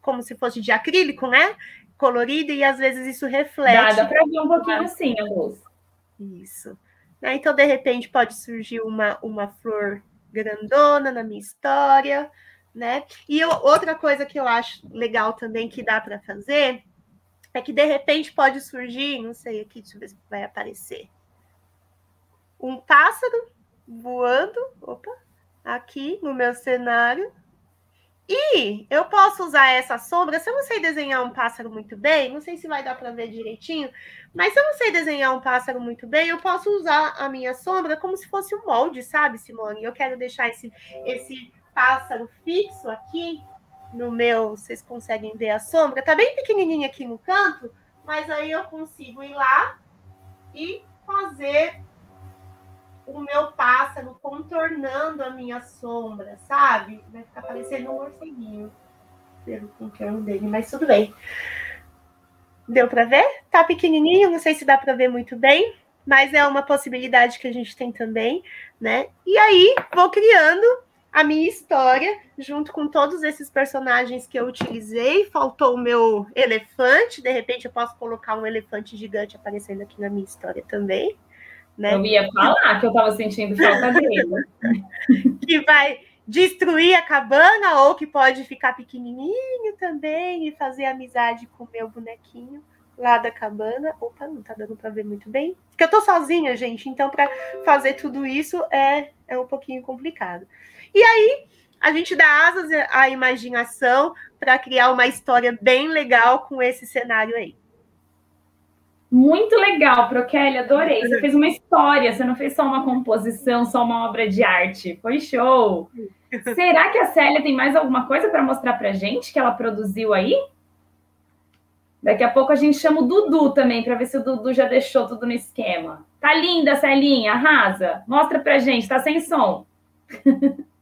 como se fosse de acrílico, né? Colorida e às vezes isso reflete. Dá, dá para ver um pouquinho assim a luz. Isso. Né? Então, de repente, pode surgir uma, uma flor grandona na minha história, né? E eu, outra coisa que eu acho legal também que dá para fazer é que de repente pode surgir, não sei aqui, deixa eu ver se vai aparecer, um pássaro voando, opa, aqui no meu cenário. E eu posso usar essa sombra, se eu não sei desenhar um pássaro muito bem, não sei se vai dar para ver direitinho, mas se eu não sei desenhar um pássaro muito bem, eu posso usar a minha sombra como se fosse um molde, sabe, Simone? Eu quero deixar esse, esse pássaro fixo aqui no meu, vocês conseguem ver a sombra, tá bem pequenininha aqui no canto, mas aí eu consigo ir lá e fazer o meu pássaro contornando a minha sombra, sabe? Vai ficar parecendo um morceguinho pelo contorno dele, mas tudo bem. Deu para ver? Tá pequenininho, não sei se dá para ver muito bem, mas é uma possibilidade que a gente tem também, né? E aí vou criando a minha história junto com todos esses personagens que eu utilizei. Faltou o meu elefante, de repente eu posso colocar um elefante gigante aparecendo aqui na minha história também. Né? Eu ia falar que eu estava sentindo falta dele. que vai destruir a cabana ou que pode ficar pequenininho também e fazer amizade com o meu bonequinho lá da cabana. Opa, não tá dando para ver muito bem. Porque eu tô sozinha, gente, então para fazer tudo isso é, é um pouquinho complicado. E aí, a gente dá asas à imaginação para criar uma história bem legal com esse cenário aí. Muito legal, Prokelly, adorei. Você fez uma história, você não fez só uma composição, só uma obra de arte. Foi show. Será que a Célia tem mais alguma coisa para mostrar para gente que ela produziu aí? Daqui a pouco a gente chama o Dudu também para ver se o Dudu já deixou tudo no esquema. Tá linda, Celinha, arrasa. Mostra pra gente, tá sem som.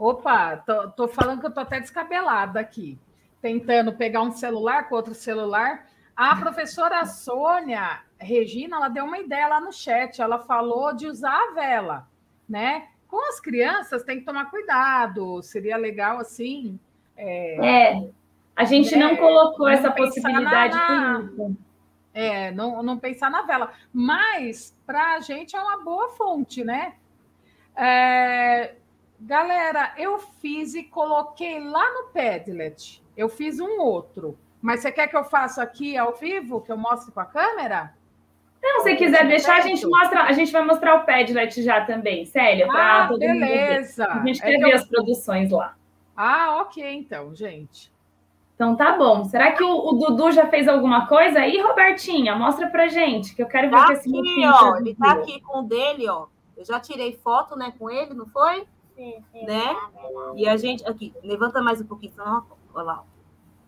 Opa, tô, tô falando que eu tô até descabelada aqui, tentando pegar um celular com outro celular a professora Sônia Regina, ela deu uma ideia lá no chat, ela falou de usar a vela, né? Com as crianças tem que tomar cuidado, seria legal assim. É, é a gente né? não colocou não essa possibilidade na, na, É, não, não pensar na vela, mas para a gente é uma boa fonte, né? É, galera, eu fiz e coloquei lá no Padlet, eu fiz um outro. Mas você quer que eu faça aqui ao vivo, que eu mostre com a câmera? Não, se quiser deixar, a gente mostra, a gente vai mostrar o Padlet já também, Célia, para ah, todo beleza. mundo. A gente quer é ver eu... as produções lá. Ah, ok, então, gente. Então tá bom. Será que o, o, Dudu já fez alguma coisa aí, Robertinha? Mostra pra gente, que eu quero ver tá aqui, ó, Ele tá aqui com o dele, ó. Eu já tirei foto, né, com ele, não foi? Sim, sim. Né? E a gente, aqui, levanta mais um pouquinho, senão, olha lá.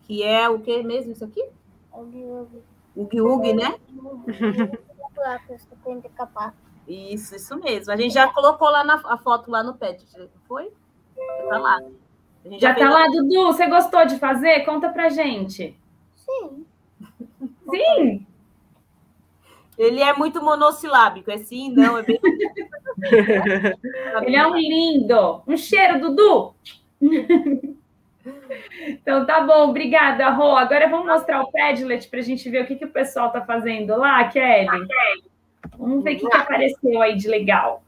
Que é o que mesmo isso aqui? O Ugui, né? Isso, isso mesmo. A gente já colocou lá na a foto lá no pet, foi? Já tá lá. Já, já tá lá, Dudu. Você gostou de fazer? Conta pra gente. Sim. Sim. Ele é muito monossilábico, é sim, não, é bem. Ele é um lindo. Um cheiro, Dudu. Então tá bom, obrigada, Rô. Agora vamos mostrar o Padlet para a gente ver o que, que o pessoal tá fazendo lá, Kelly. Vamos ver o que, que apareceu aí de legal.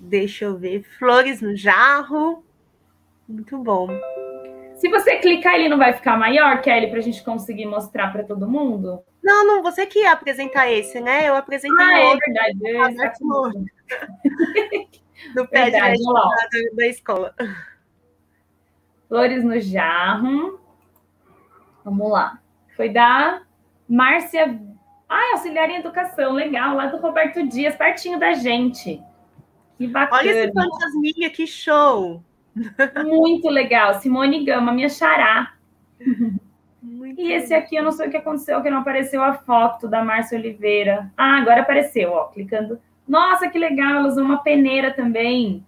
Deixa eu ver. Flores no jarro. Muito bom. Se você clicar, ele não vai ficar maior, Kelly, para a gente conseguir mostrar para todo mundo? Não, não, você que ia apresentar esse, né? Eu apresentei ah, é verdade. Tá do pé da, da escola. Flores no jarro. Vamos lá. Foi da Márcia. Ah, auxiliar em educação, legal, lá do Roberto Dias, pertinho da gente. Que bacana. Olha esse fantasminha, que show! Muito legal. Simone Gama, minha xará. Muito e esse aqui, eu não sei o que aconteceu, que não apareceu a foto da Márcia Oliveira. Ah, agora apareceu, ó, clicando. Nossa, que legal, ela usou uma peneira também.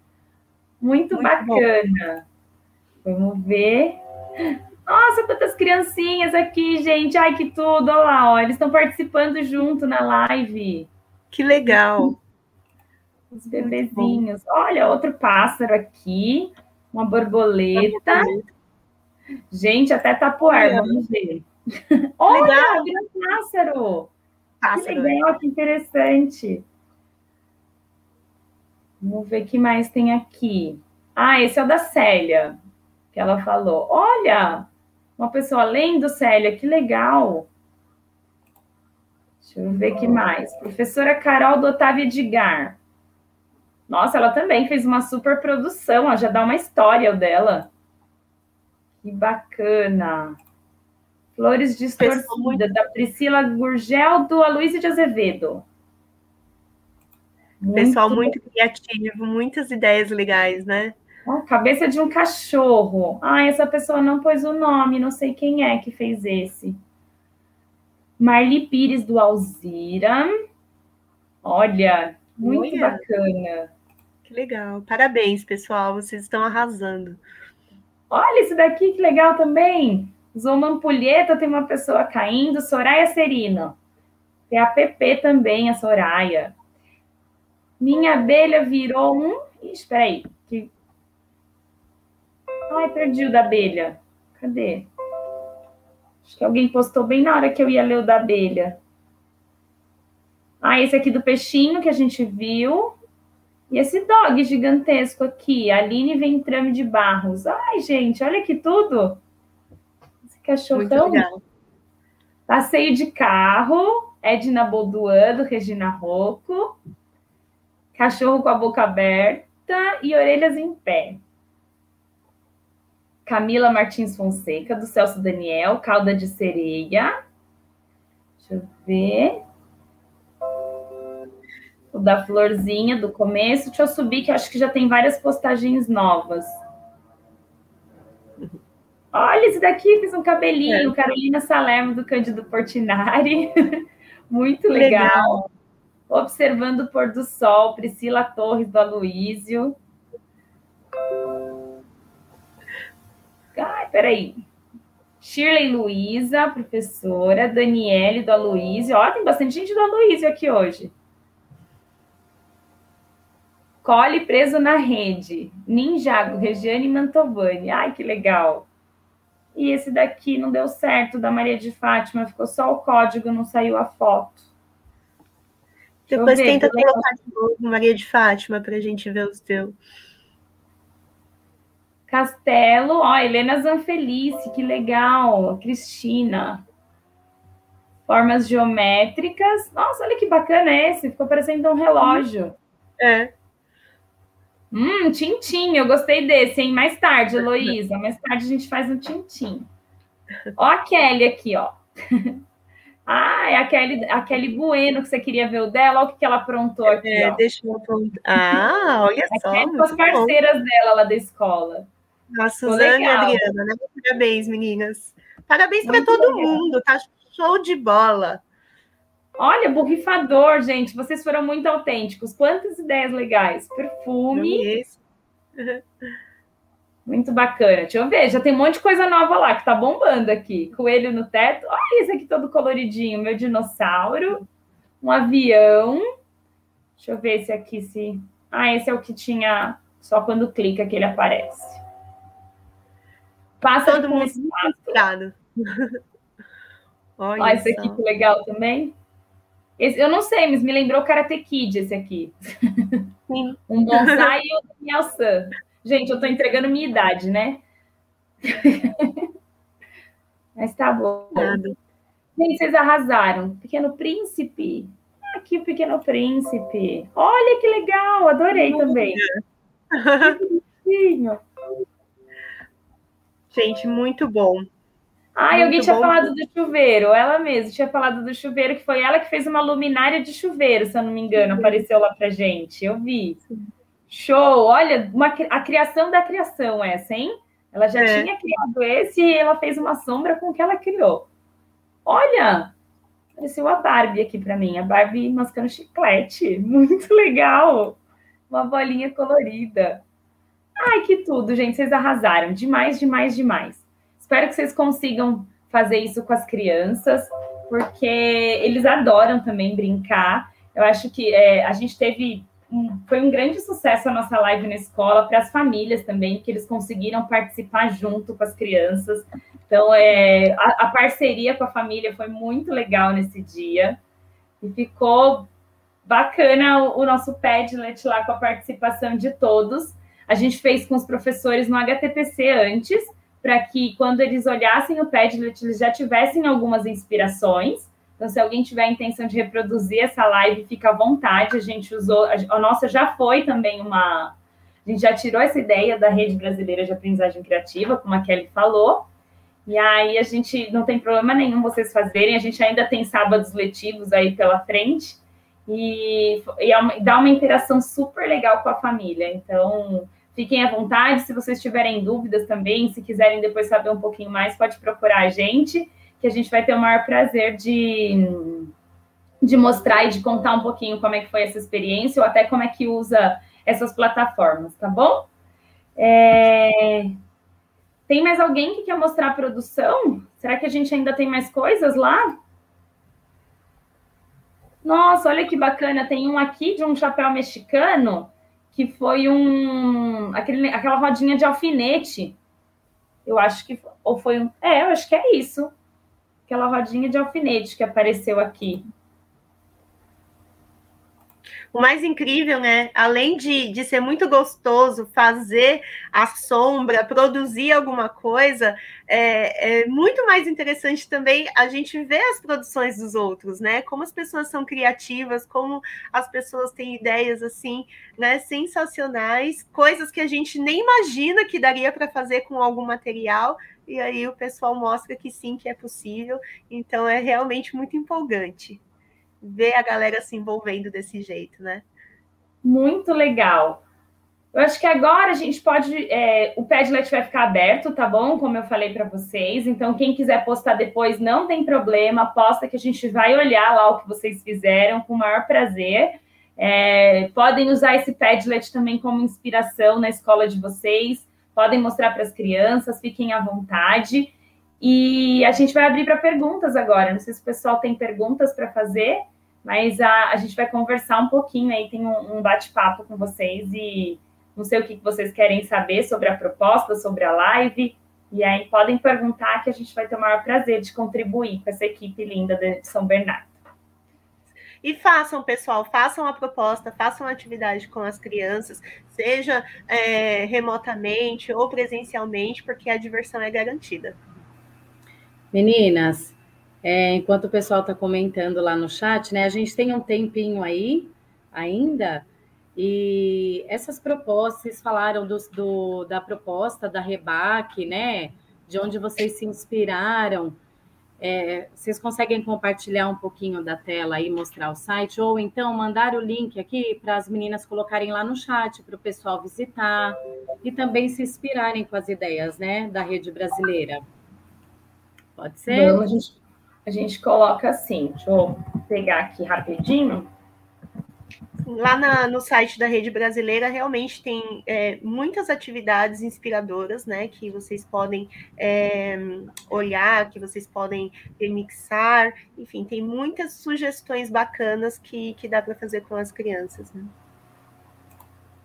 Muito, Muito bacana. Bom. Vamos ver. Nossa, quantas criancinhas aqui, gente. Ai, que tudo. Olha lá, ó, eles estão participando junto na live. Que legal. Os bebezinhos. Olha, outro pássaro aqui uma borboleta. Gente, até tapuar, é. vamos ver. Olha, virou um pássaro. pássaro. Que legal, que interessante. Vamos ver o que mais tem aqui. Ah, esse é o da Célia, que ela falou. Olha, uma pessoa lendo, Célia, que legal. Deixa eu ver o que mais. Professora Carol do Otávio Edgar. Nossa, ela também fez uma super produção, ó, já dá uma história dela. Que bacana. Flores Distorcidas, da Priscila Gurgel, do Aloysio de Azevedo. Muito Pessoal muito criativo, muitas ideias legais, né? Oh, cabeça de um cachorro. Ah, essa pessoa não pôs o nome, não sei quem é que fez esse. Marli Pires, do Alzira. Olha, muito Olha. bacana. Que legal. Parabéns, pessoal. Vocês estão arrasando. Olha esse daqui, que legal também. Usou uma ampulheta, tem uma pessoa caindo. Soraya Serino. Tem a PP também, a Soraya. Minha abelha virou um. Ixi, peraí. Que... Ai, perdi o da abelha. Cadê? Acho que alguém postou bem na hora que eu ia ler o da abelha. Ah, esse aqui do peixinho que a gente viu. E esse dog gigantesco aqui, Aline Ventrame de Barros. Ai, gente, olha que tudo. Esse cachorro tão... Legal. Passeio de carro, Edna Bolduan, do Regina Rocco. Cachorro com a boca aberta e orelhas em pé. Camila Martins Fonseca, do Celso Daniel, Calda de Sereia. Deixa eu ver o da florzinha do começo. Deixa eu subir, que acho que já tem várias postagens novas. Olha, esse daqui fiz um cabelinho, é. Carolina Salerno do Cândido Portinari. Muito legal. legal. Observando o pôr do sol, Priscila Torres do Aloísio. Ai, peraí. Shirley Luiza, professora, Daniele do Aloísio. Ó, tem bastante gente do Aloísio aqui hoje. Cole preso na rede. Ninjago, Regiane Mantovani. Ai, que legal. E esse daqui não deu certo, da Maria de Fátima. Ficou só o código, não saiu a foto. Depois tenta colocar de novo Maria de Fátima para a gente ver os teus. Castelo, ó, Helena Zanfelice, que legal. Cristina. Formas geométricas. Nossa, olha que bacana esse. Ficou parecendo um relógio. É. Hum, tintim, eu gostei desse, hein? Mais tarde, Heloísa. Mais tarde a gente faz um tintim. Ó a Kelly aqui, ó. Ah, é aquele, aquele Bueno que você queria ver o dela, olha o que, ela aprontou aqui. É, deixa eu apontar. Ah, olha só. com as parceiras bom. dela lá da escola. A Suzane e a Adriana, né? Parabéns, meninas. Parabéns para todo legal. mundo, tá show de bola. Olha, borrifador, gente, vocês foram muito autênticos. Quantas ideias legais. Perfume. Muito bacana. Deixa eu ver, já tem um monte de coisa nova lá que tá bombando aqui. Coelho no teto. Olha esse aqui todo coloridinho. Meu dinossauro. Um avião. Deixa eu ver esse aqui se. Ah, esse é o que tinha só quando clica que ele aparece. Passa Todo mundo inspirado. Olha, Olha esse aqui que legal também. Esse, eu não sei, mas me lembrou Karate Kid esse aqui. Sim. um bonsai e o Daniel San. Gente, eu estou entregando minha idade, né? mas tá bom. Gente, vocês arrasaram. Pequeno Príncipe. Aqui o Pequeno Príncipe. Olha que legal, adorei também. Que Gente, muito bom. Ah, alguém tinha bom. falado do chuveiro, ela mesma tinha falado do chuveiro, que foi ela que fez uma luminária de chuveiro, se eu não me engano, apareceu lá pra gente. Eu vi. Show! Olha, uma, a criação da criação, essa, hein? Ela já é. tinha criado esse e ela fez uma sombra com o que ela criou. Olha! Apareceu a Barbie aqui para mim, a Barbie mascando chiclete. Muito legal! Uma bolinha colorida. Ai, que tudo, gente. Vocês arrasaram. Demais, demais, demais. Espero que vocês consigam fazer isso com as crianças, porque eles adoram também brincar. Eu acho que é, a gente teve. Um, foi um grande sucesso a nossa live na escola, para as famílias também, que eles conseguiram participar junto com as crianças. Então, é, a, a parceria com a família foi muito legal nesse dia. E ficou bacana o, o nosso Padlet lá com a participação de todos. A gente fez com os professores no HTPC antes, para que quando eles olhassem o Padlet, eles já tivessem algumas inspirações. Então, se alguém tiver a intenção de reproduzir essa live, fica à vontade. A gente usou, a nossa já foi também uma. A gente já tirou essa ideia da Rede Brasileira de Aprendizagem Criativa, como a Kelly falou. E aí a gente não tem problema nenhum vocês fazerem, a gente ainda tem sábados letivos aí pela frente. E, e é dá uma interação super legal com a família. Então, Fiquem à vontade, se vocês tiverem dúvidas também, se quiserem depois saber um pouquinho mais, pode procurar a gente, que a gente vai ter o maior prazer de, de mostrar e de contar um pouquinho como é que foi essa experiência, ou até como é que usa essas plataformas, tá bom? É... Tem mais alguém que quer mostrar a produção? Será que a gente ainda tem mais coisas lá? Nossa, olha que bacana, tem um aqui de um chapéu mexicano que foi um aquele, aquela rodinha de alfinete. Eu acho que ou foi um, é, eu acho que é isso. Aquela rodinha de alfinete que apareceu aqui. O mais incrível, né? Além de, de ser muito gostoso fazer a sombra, produzir alguma coisa, é, é, muito mais interessante também a gente ver as produções dos outros, né? Como as pessoas são criativas, como as pessoas têm ideias assim, né? Sensacionais, coisas que a gente nem imagina que daria para fazer com algum material. E aí o pessoal mostra que sim, que é possível. Então é realmente muito empolgante ver a galera se envolvendo desse jeito, né? Muito legal. Eu acho que agora a gente pode. É, o Padlet vai ficar aberto, tá bom? Como eu falei para vocês. Então, quem quiser postar depois, não tem problema. Posta que a gente vai olhar lá o que vocês fizeram com o maior prazer. É, podem usar esse Padlet também como inspiração na escola de vocês. Podem mostrar para as crianças, fiquem à vontade. E a gente vai abrir para perguntas agora. Não sei se o pessoal tem perguntas para fazer, mas a, a gente vai conversar um pouquinho aí, tem um, um bate-papo com vocês e não sei o que vocês querem saber sobre a proposta, sobre a live. E aí podem perguntar que a gente vai ter o maior prazer de contribuir com essa equipe linda de São Bernardo. E façam, pessoal, façam a proposta, façam a atividade com as crianças, seja é, remotamente ou presencialmente, porque a diversão é garantida. Meninas, é, enquanto o pessoal está comentando lá no chat, né? A gente tem um tempinho aí ainda, e essas propostas, vocês falaram do, do, da proposta da Rebaque, né? De onde vocês se inspiraram. É, vocês conseguem compartilhar um pouquinho da tela e mostrar o site, ou então mandar o link aqui para as meninas colocarem lá no chat para o pessoal visitar e também se inspirarem com as ideias né, da rede brasileira. Pode ser? a, gente, a gente coloca assim, deixa eu pegar aqui rapidinho lá na, no site da Rede Brasileira realmente tem é, muitas atividades inspiradoras, né? Que vocês podem é, olhar, que vocês podem remixar, enfim, tem muitas sugestões bacanas que, que dá para fazer com as crianças, né?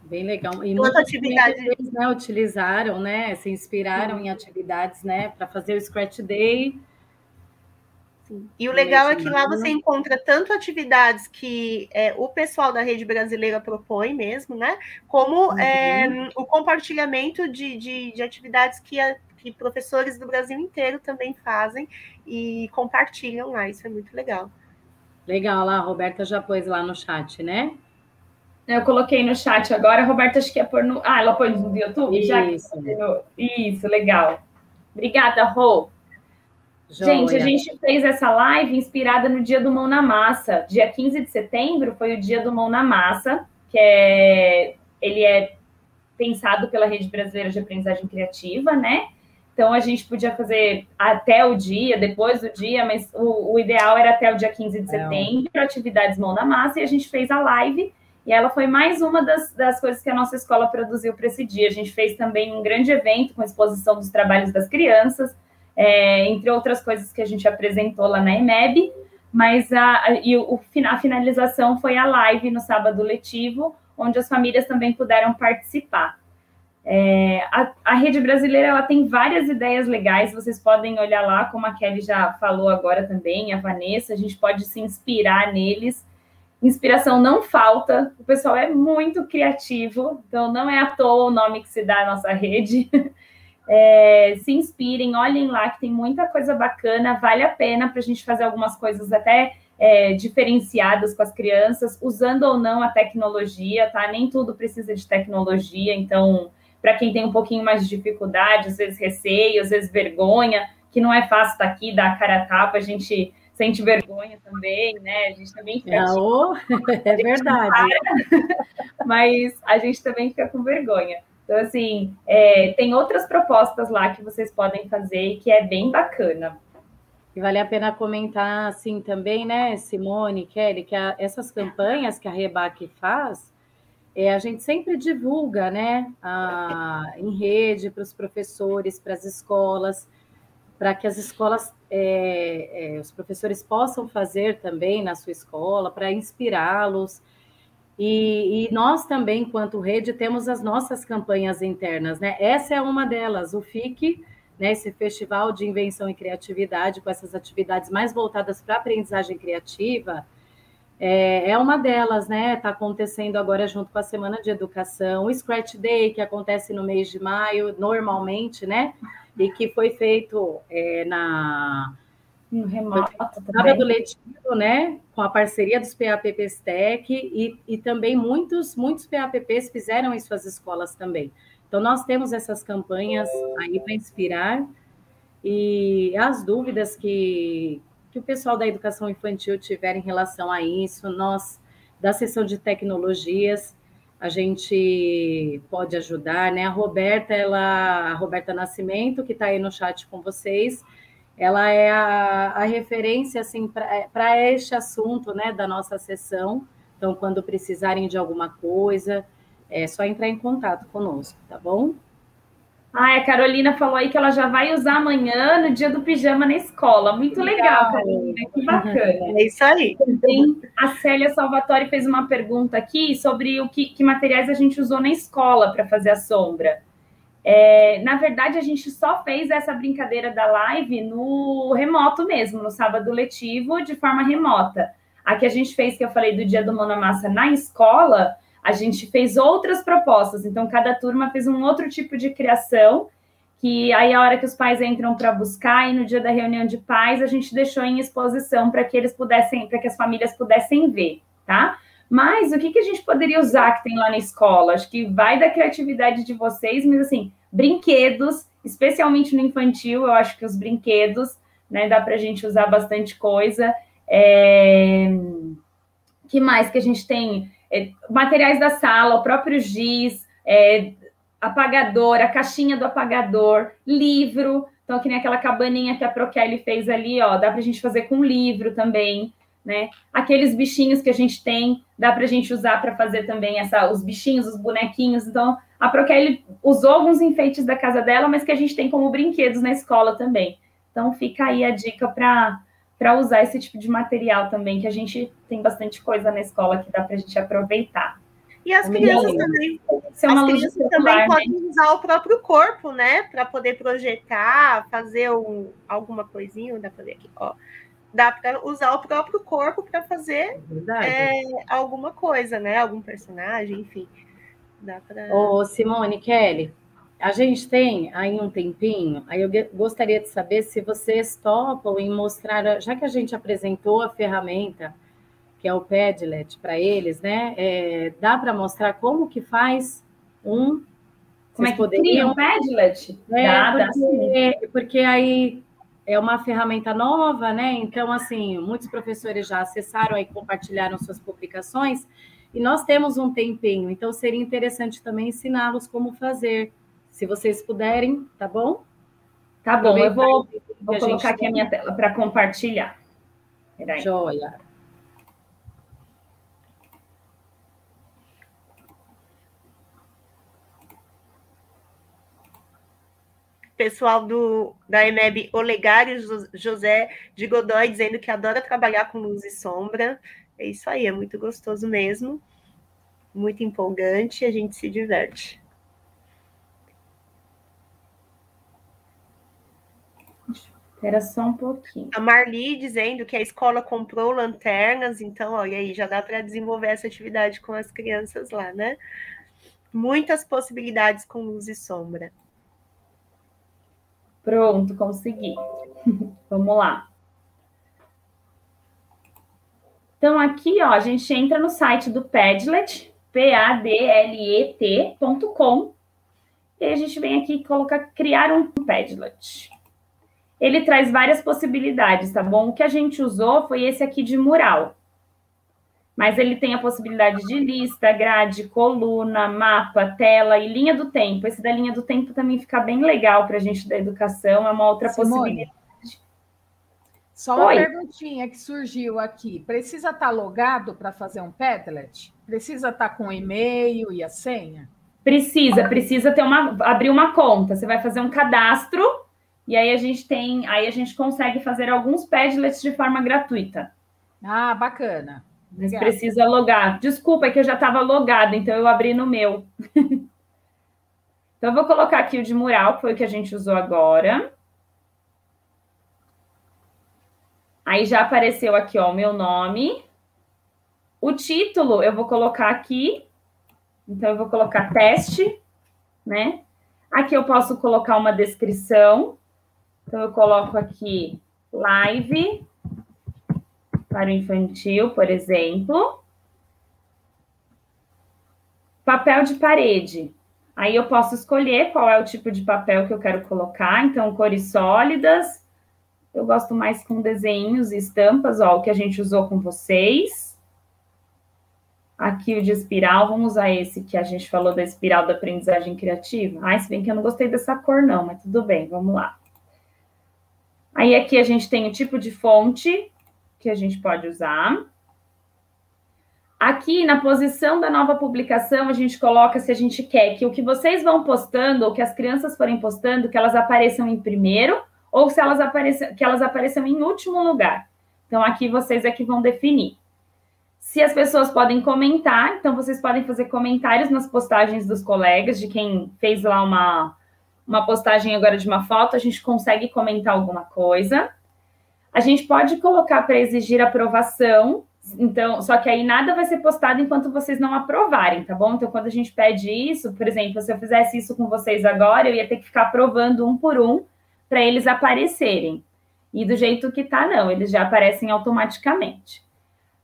Bem legal. E muitas atividades eles, né, utilizaram, né? Se inspiraram em atividades, né? Para fazer o Scratch Day Sim. E o legal é que lá você encontra tanto atividades que é, o pessoal da rede brasileira propõe mesmo, né? Como uhum. é, o compartilhamento de, de, de atividades que, a, que professores do Brasil inteiro também fazem e compartilham lá. Isso é muito legal. Legal, lá, a Roberta já pôs lá no chat, né? Eu coloquei no chat agora, a Roberta acho que é pôr no. Ah, ela pôs no YouTube? Isso. Já... Isso, legal. Obrigada, Rô. Joia. Gente, a gente fez essa live inspirada no Dia do Mão na Massa. Dia 15 de setembro foi o Dia do Mão na Massa, que é ele é pensado pela Rede Brasileira de Aprendizagem Criativa, né? Então a gente podia fazer até o dia, depois do dia, mas o, o ideal era até o dia 15 de setembro, é. atividades mão na massa, e a gente fez a live, e ela foi mais uma das, das coisas que a nossa escola produziu para esse dia. A gente fez também um grande evento com exposição dos trabalhos das crianças, é, entre outras coisas que a gente apresentou lá na EMEB, mas a, e o, a finalização foi a live no sábado letivo, onde as famílias também puderam participar. É, a, a, rede brasileira ela tem várias ideias legais, vocês podem olhar lá, como a Kelly já falou agora também, a Vanessa, a gente pode se inspirar neles. Inspiração não falta, o pessoal é muito criativo, então não é à toa o nome que se dá à nossa rede. É, se inspirem, olhem lá que tem muita coisa bacana, vale a pena para a gente fazer algumas coisas até é, diferenciadas com as crianças, usando ou não a tecnologia, tá? Nem tudo precisa de tecnologia, então, para quem tem um pouquinho mais de dificuldade, às vezes receio, às vezes vergonha, que não é fácil estar tá aqui, dar a cara a tapa, a gente sente vergonha também, né? A gente também fica. Não, é verdade. Para, mas a gente também fica com vergonha. Então, assim, é, tem outras propostas lá que vocês podem fazer e que é bem bacana. E vale a pena comentar, assim, também, né, Simone, Kelly, que a, essas campanhas que a Rebac faz, é, a gente sempre divulga, né, a, em rede para os professores, para as escolas, para que as escolas, é, é, os professores possam fazer também na sua escola, para inspirá-los, e, e, nós também, enquanto rede, temos as nossas campanhas internas, né? Essa é uma delas, o FIC, né? Esse Festival de Invenção e Criatividade, com essas atividades mais voltadas para a aprendizagem criativa, é, é, uma delas, né? Está acontecendo agora junto com a Semana de Educação, o Scratch Day, que acontece no mês de maio, normalmente, né? E que foi feito é, na no remoto Sábado letivo, né? Com a parceria dos PAPPs Tech e, e também muitos, muitos PAPPs fizeram em suas escolas também. Então, nós temos essas campanhas aí para inspirar e as dúvidas que, que o pessoal da educação infantil tiver em relação a isso, nós, da seção de tecnologias, a gente pode ajudar, né? A Roberta, ela, a Roberta Nascimento, que está aí no chat com vocês, ela é a, a referência assim para é, este assunto né, da nossa sessão. Então, quando precisarem de alguma coisa, é só entrar em contato conosco, tá bom? Ah, a Carolina falou aí que ela já vai usar amanhã no dia do pijama na escola. Muito legal, legal Carolina, que bacana. É isso aí. Também a Célia Salvatore fez uma pergunta aqui sobre o que, que materiais a gente usou na escola para fazer a sombra. É, na verdade, a gente só fez essa brincadeira da live no remoto mesmo, no sábado letivo, de forma remota. A que a gente fez, que eu falei do dia do Massa na escola, a gente fez outras propostas. Então, cada turma fez um outro tipo de criação, que aí a hora que os pais entram para buscar, e no dia da reunião de pais, a gente deixou em exposição para que eles pudessem, para que as famílias pudessem ver, tá? Mas o que, que a gente poderia usar que tem lá na escola? Acho que vai da criatividade de vocês, mas assim, brinquedos, especialmente no infantil, eu acho que os brinquedos né? Dá para a gente usar bastante coisa. É... que mais que a gente tem? É, materiais da sala, o próprio giz, é, apagador, a caixinha do apagador, livro. Então, que nem aquela cabaninha que a Prokelly fez ali, ó, dá para a gente fazer com livro também, né? Aqueles bichinhos que a gente tem, dá para a gente usar para fazer também essa, os bichinhos, os bonequinhos. Então, a Prokelly usou alguns enfeites da casa dela, mas que a gente tem como brinquedos na escola também. Então, fica aí a dica para para usar esse tipo de material também, que a gente tem bastante coisa na escola que dá para a gente aproveitar. E as crianças também, as crianças também né? podem usar o próprio corpo, né? Para poder projetar, fazer um, alguma coisinha, dá para ver aqui, ó. Dá para usar o próprio corpo para fazer é, alguma coisa, né? Algum personagem, enfim. Dá pra... Ô, Simone, Kelly, a gente tem aí um tempinho, aí eu gostaria de saber se vocês topam em mostrar, já que a gente apresentou a ferramenta que é o Padlet para eles, né? É, dá para mostrar como que faz um. Como é que poderiam... cria um Padlet? É, dá, porque, dá porque aí é uma ferramenta nova, né? Então, assim, muitos professores já acessaram e compartilharam suas publicações, e nós temos um tempinho, então seria interessante também ensiná-los como fazer. Se vocês puderem, tá bom? Tá bom, eu vou, vou colocar aqui a minha tela para compartilhar. Peraí. Joia. pessoal do, da EMEB Olegário José de Godoy dizendo que adora trabalhar com luz e sombra. É isso aí, é muito gostoso mesmo. Muito empolgante, a gente se diverte. Espera só um pouquinho. A Marli dizendo que a escola comprou lanternas, então, olha aí, já dá para desenvolver essa atividade com as crianças lá, né? Muitas possibilidades com luz e sombra. Pronto, consegui. Vamos lá. Então, aqui, ó, a gente entra no site do Padlet, P-A-D-L-E-T.com, e a gente vem aqui colocar criar um Padlet. Ele traz várias possibilidades, tá bom? O que a gente usou foi esse aqui de mural mas ele tem a possibilidade de lista, grade, coluna, mapa, tela e linha do tempo. Esse da linha do tempo também fica bem legal para a gente da educação, é uma outra Simone, possibilidade. Só uma Oi. perguntinha que surgiu aqui. Precisa estar tá logado para fazer um Padlet? Precisa estar tá com o e-mail e a senha? Precisa, precisa ter uma abrir uma conta. Você vai fazer um cadastro e aí a gente tem, aí a gente consegue fazer alguns Padlets de forma gratuita. Ah, bacana. Mas precisa logar. Desculpa, é que eu já estava logada, então eu abri no meu. então, eu vou colocar aqui o de mural, que foi o que a gente usou agora. Aí já apareceu aqui, ó, o meu nome. O título eu vou colocar aqui. Então, eu vou colocar teste, né? Aqui eu posso colocar uma descrição. Então, eu coloco aqui live para o infantil, por exemplo. Papel de parede. Aí eu posso escolher qual é o tipo de papel que eu quero colocar. Então, cores sólidas. Eu gosto mais com desenhos e estampas, ó, o que a gente usou com vocês. Aqui o de espiral, vamos usar esse que a gente falou da espiral da aprendizagem criativa. Ai, se bem que eu não gostei dessa cor, não, mas tudo bem, vamos lá. Aí aqui a gente tem o tipo de fonte, que a gente pode usar. Aqui na posição da nova publicação, a gente coloca se a gente quer que o que vocês vão postando, ou que as crianças forem postando, que elas apareçam em primeiro, ou se elas apareçam, que elas apareçam em último lugar. Então, aqui vocês é que vão definir. Se as pessoas podem comentar, então vocês podem fazer comentários nas postagens dos colegas, de quem fez lá uma, uma postagem agora de uma foto, a gente consegue comentar alguma coisa. A gente pode colocar para exigir aprovação, então, só que aí nada vai ser postado enquanto vocês não aprovarem, tá bom? Então, quando a gente pede isso, por exemplo, se eu fizesse isso com vocês agora, eu ia ter que ficar aprovando um por um para eles aparecerem. E do jeito que tá, não, eles já aparecem automaticamente.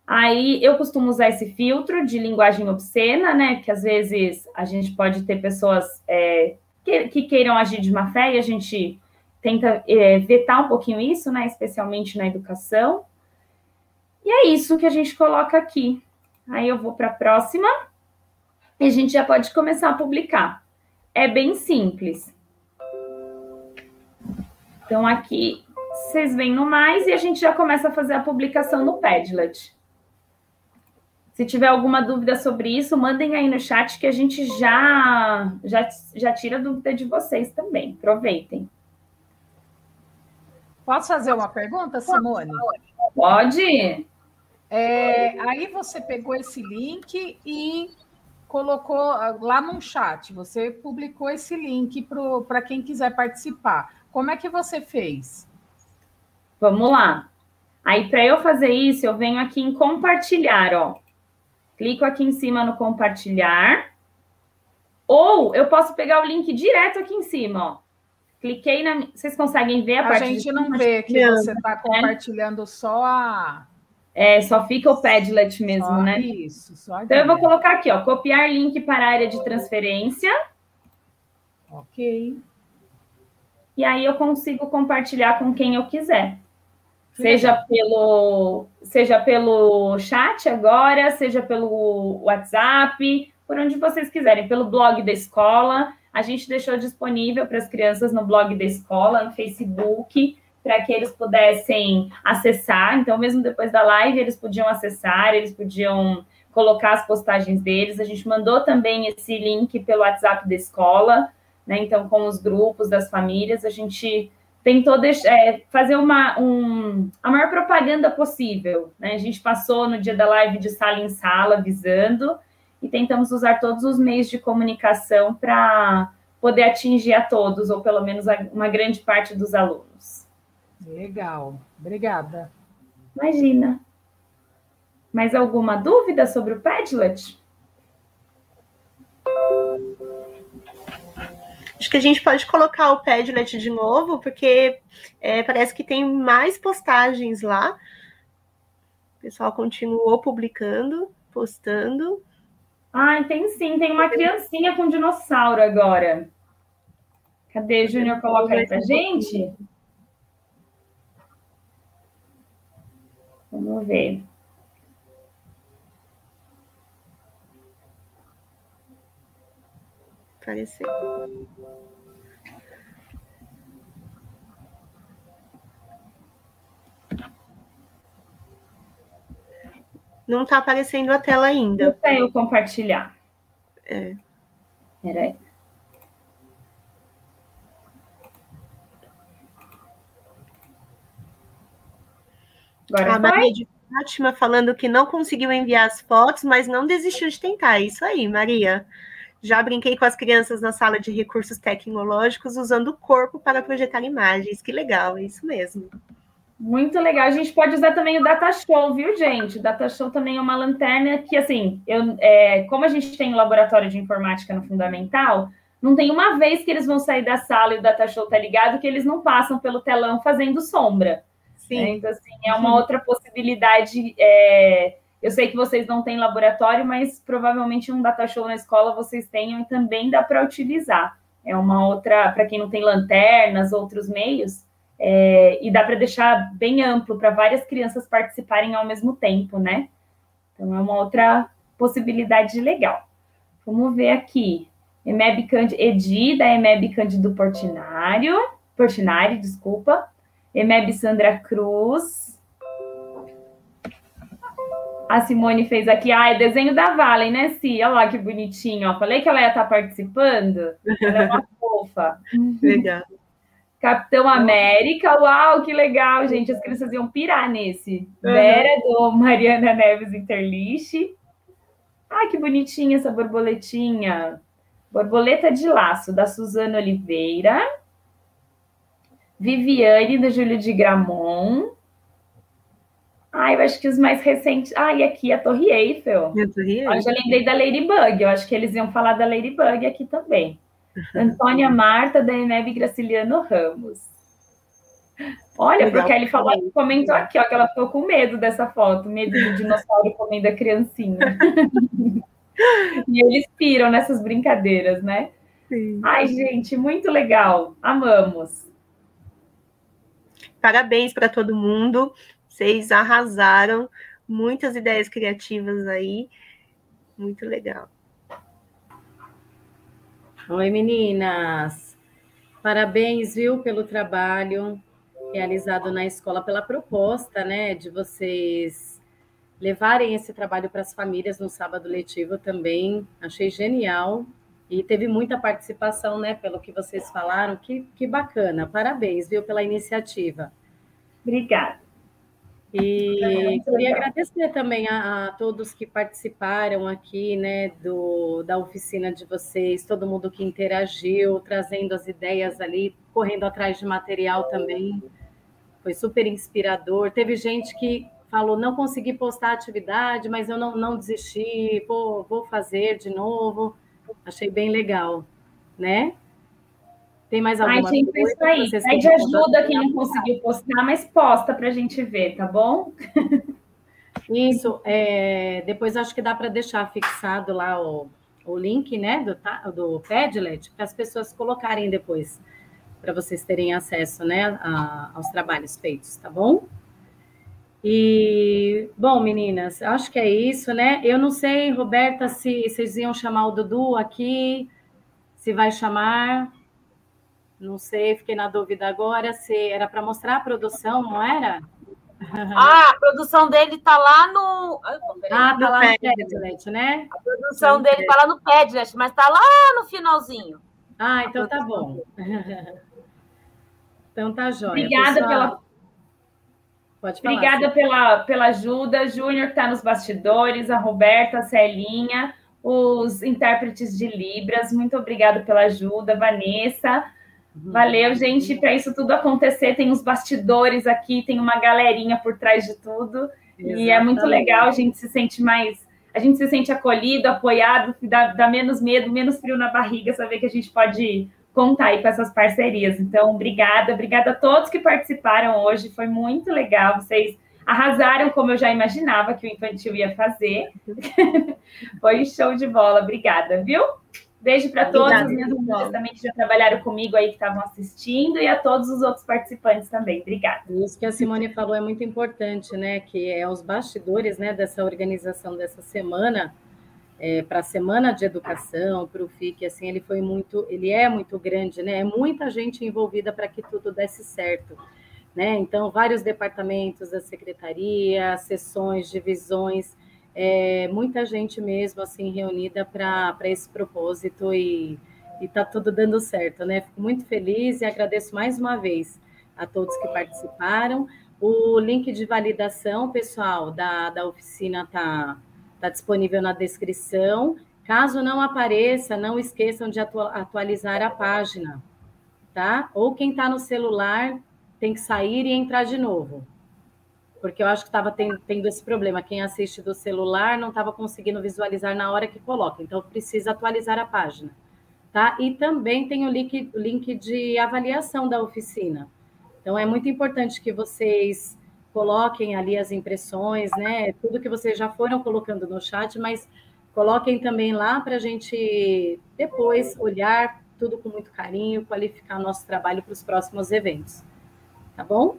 Aí eu costumo usar esse filtro de linguagem obscena, né? Que às vezes a gente pode ter pessoas é, que, que, queiram agir de má fé e a gente tenta é, vetar um pouquinho isso, né? Especialmente na educação. E é isso que a gente coloca aqui. Aí eu vou para a próxima e a gente já pode começar a publicar. É bem simples. Então, aqui vocês vêm no mais e a gente já começa a fazer a publicação no Padlet. Se tiver alguma dúvida sobre isso, mandem aí no chat que a gente já, já, já tira a dúvida de vocês também. Aproveitem. Posso fazer uma pergunta, Simone? Pode. É, aí você pegou esse link e colocou ah, lá no chat. Você publicou esse link para quem quiser participar. Como é que você fez? Vamos lá. Aí, para eu fazer isso, eu venho aqui em compartilhar, ó. Clico aqui em cima no compartilhar. Ou eu posso pegar o link direto aqui em cima, ó. Cliquei na. Vocês conseguem ver a, a parte? A gente não vê que você está compartilhando só a. É, só fica o Padlet mesmo, só né? Isso, só Então eu vou colocar aqui, ó, copiar link para a área de transferência. Ok. E aí eu consigo compartilhar com quem eu quiser. Seja pelo, seja pelo chat agora, seja pelo WhatsApp, por onde vocês quiserem, pelo blog da escola. A gente deixou disponível para as crianças no blog da escola, no Facebook, para que eles pudessem acessar. Então, mesmo depois da live, eles podiam acessar, eles podiam colocar as postagens deles. A gente mandou também esse link pelo WhatsApp da escola, né? Então, com os grupos das famílias, a gente tentou deixar, é, fazer uma, um, a maior propaganda possível. Né? A gente passou no dia da live de sala em sala, avisando, e tentamos usar todos os meios de comunicação para poder atingir a todos, ou pelo menos a, uma grande parte dos alunos. Legal, obrigada. Imagina. Mais alguma dúvida sobre o Padlet? Acho que a gente pode colocar o Padlet de novo, porque é, parece que tem mais postagens lá. O pessoal continuou publicando, postando. Ah, tem sim, tem uma criancinha com dinossauro agora. Cadê, Júnior? Coloca aí pra gente. Vamos ver. Apareceu. Não está aparecendo a tela ainda. Não tenho compartilhar. É. Peraí. Agora a Maria de Fátima falando que não conseguiu enviar as fotos, mas não desistiu de tentar. É isso aí, Maria. Já brinquei com as crianças na sala de recursos tecnológicos usando o corpo para projetar imagens. Que legal, é isso mesmo. Muito legal. A gente pode usar também o Data Show, viu, gente? O Data Show também é uma lanterna que, assim, eu, é, como a gente tem um laboratório de informática no Fundamental, não tem uma vez que eles vão sair da sala e o Data Show tá ligado que eles não passam pelo telão fazendo sombra. Sim. Né? Então, assim, é uma outra possibilidade é, eu sei que vocês não têm laboratório, mas provavelmente um data show na escola vocês tenham e também dá para utilizar. É uma outra, para quem não tem lanternas, outros meios, é, e dá para deixar bem amplo para várias crianças participarem ao mesmo tempo, né? Então é uma outra possibilidade legal. Vamos ver aqui. EMEB Cândido, Edi, da EMEB Cândido Portinário, Portinari, desculpa. EMEB Sandra Cruz, a Simone fez aqui. Ah, é desenho da Valen, né, Si? Olha lá que bonitinho. Ó. Falei que ela ia estar participando. Ela é uma fofa. Legal. Capitão América, uau, que legal, gente. As crianças iam pirar nesse. Uhum. Vera, do Mariana Neves Interliche. Ai, que bonitinha essa borboletinha. Borboleta de Laço, da Suzana Oliveira. Viviane, do Júlio de Gramont. Ah, eu acho que os mais recentes. Ah, e aqui a Torre Eiffel. A Torre Eiffel. Eu já lembrei da Ladybug. Eu acho que eles iam falar da Ladybug aqui também. Antônia Marta, da Eneb Graciliano Ramos. Olha, Legal. porque ele falou, comentou aqui, ó, que ela ficou com medo dessa foto, medo do dinossauro comendo a criancinha. e eles piram nessas brincadeiras, né? Sim. Ai, gente, muito legal. Amamos. parabéns para todo mundo. Vocês arrasaram, muitas ideias criativas aí. Muito legal. Oi, meninas. Parabéns, viu, pelo trabalho realizado na escola, pela proposta, né, de vocês levarem esse trabalho para as famílias no sábado letivo também. Achei genial. E teve muita participação, né, pelo que vocês falaram. Que, que bacana. Parabéns, viu, pela iniciativa. Obrigada. E queria agradecer também a, a, todos que participaram aqui, né, do, da oficina de vocês, todo mundo que interagiu, trazendo as ideias ali, correndo atrás de material também. Foi super inspirador. Teve gente que falou, não consegui postar a atividade, mas eu não, não desisti, vou, vou fazer de novo. Achei bem legal, né? Tem mais alguma Ai, gente, coisa? Isso aí. Pede ajuda quem não conseguiu postar, mas posta para a gente ver, tá bom? Isso. É, depois acho que dá para deixar fixado lá o, o link, né, do, do Padlet, para as pessoas colocarem depois, para vocês terem acesso, né, a, aos trabalhos feitos, tá bom? E, bom, meninas, acho que é isso, né? Eu não sei, Roberta, se vocês iam chamar o Dudu aqui, se vai chamar. Não sei, fiquei na dúvida agora se era para mostrar a produção, não era? Ah, a produção dele está lá no. Ah, está lá no Padlet, né? A produção no dele está lá no Padlet, mas está lá no finalzinho. Ah, então tá bom. então tá jóia. Obrigada pessoal. pela. Pode falar, Obrigada pela, pela ajuda. Júnior está nos bastidores, a Roberta, a Celinha, os intérpretes de Libras. Muito obrigada pela ajuda, Vanessa. Valeu, gente. Para isso tudo acontecer, tem os bastidores aqui, tem uma galerinha por trás de tudo. Exatamente. E é muito legal, a gente se sente mais. A gente se sente acolhido, apoiado, dá, dá menos medo, menos frio na barriga, saber que a gente pode contar aí com essas parcerias. Então, obrigada, obrigada a todos que participaram hoje, foi muito legal. Vocês arrasaram como eu já imaginava que o infantil ia fazer. foi show de bola, obrigada, viu? Beijo para todos minhas amigas também que já trabalharam comigo aí, que estavam assistindo, e a todos os outros participantes também. Obrigada. Isso que a Simone falou é muito importante, né? Que é os bastidores né, dessa organização dessa semana, é, para a semana de educação, para o FIC, assim, ele foi muito, ele é muito grande, né? É muita gente envolvida para que tudo desse certo. Né? Então, vários departamentos da secretaria, sessões, divisões, é, muita gente mesmo assim reunida para esse propósito e está tudo dando certo, né? Fico muito feliz e agradeço mais uma vez a todos que participaram. O link de validação, pessoal, da, da oficina está tá disponível na descrição. Caso não apareça, não esqueçam de atualizar a página, tá? Ou quem está no celular tem que sair e entrar de novo porque eu acho que estava tendo, esse problema. Quem assiste do celular não estava conseguindo visualizar na hora que coloca, então precisa atualizar a página. Tá? E também tem o link, link de avaliação da oficina. Então é muito importante que vocês coloquem ali as impressões, né? Tudo que vocês já foram colocando no chat, mas coloquem também lá para a gente depois olhar tudo com muito carinho, qualificar nosso trabalho para os próximos eventos. Tá bom?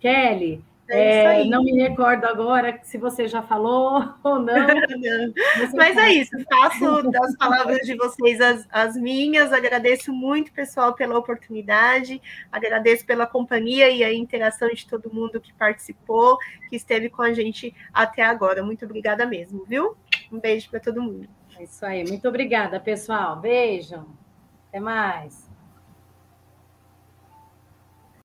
Kelly, é, é não me recordo agora se você já falou ou não. Mas é isso, faço das palavras de vocês as, as minhas. Agradeço muito, pessoal, pela oportunidade, agradeço pela companhia e a interação de todo mundo que participou, que esteve com a gente até agora. Muito obrigada mesmo, viu? Um beijo para todo mundo. É isso aí, muito obrigada, pessoal. Beijo. Até mais.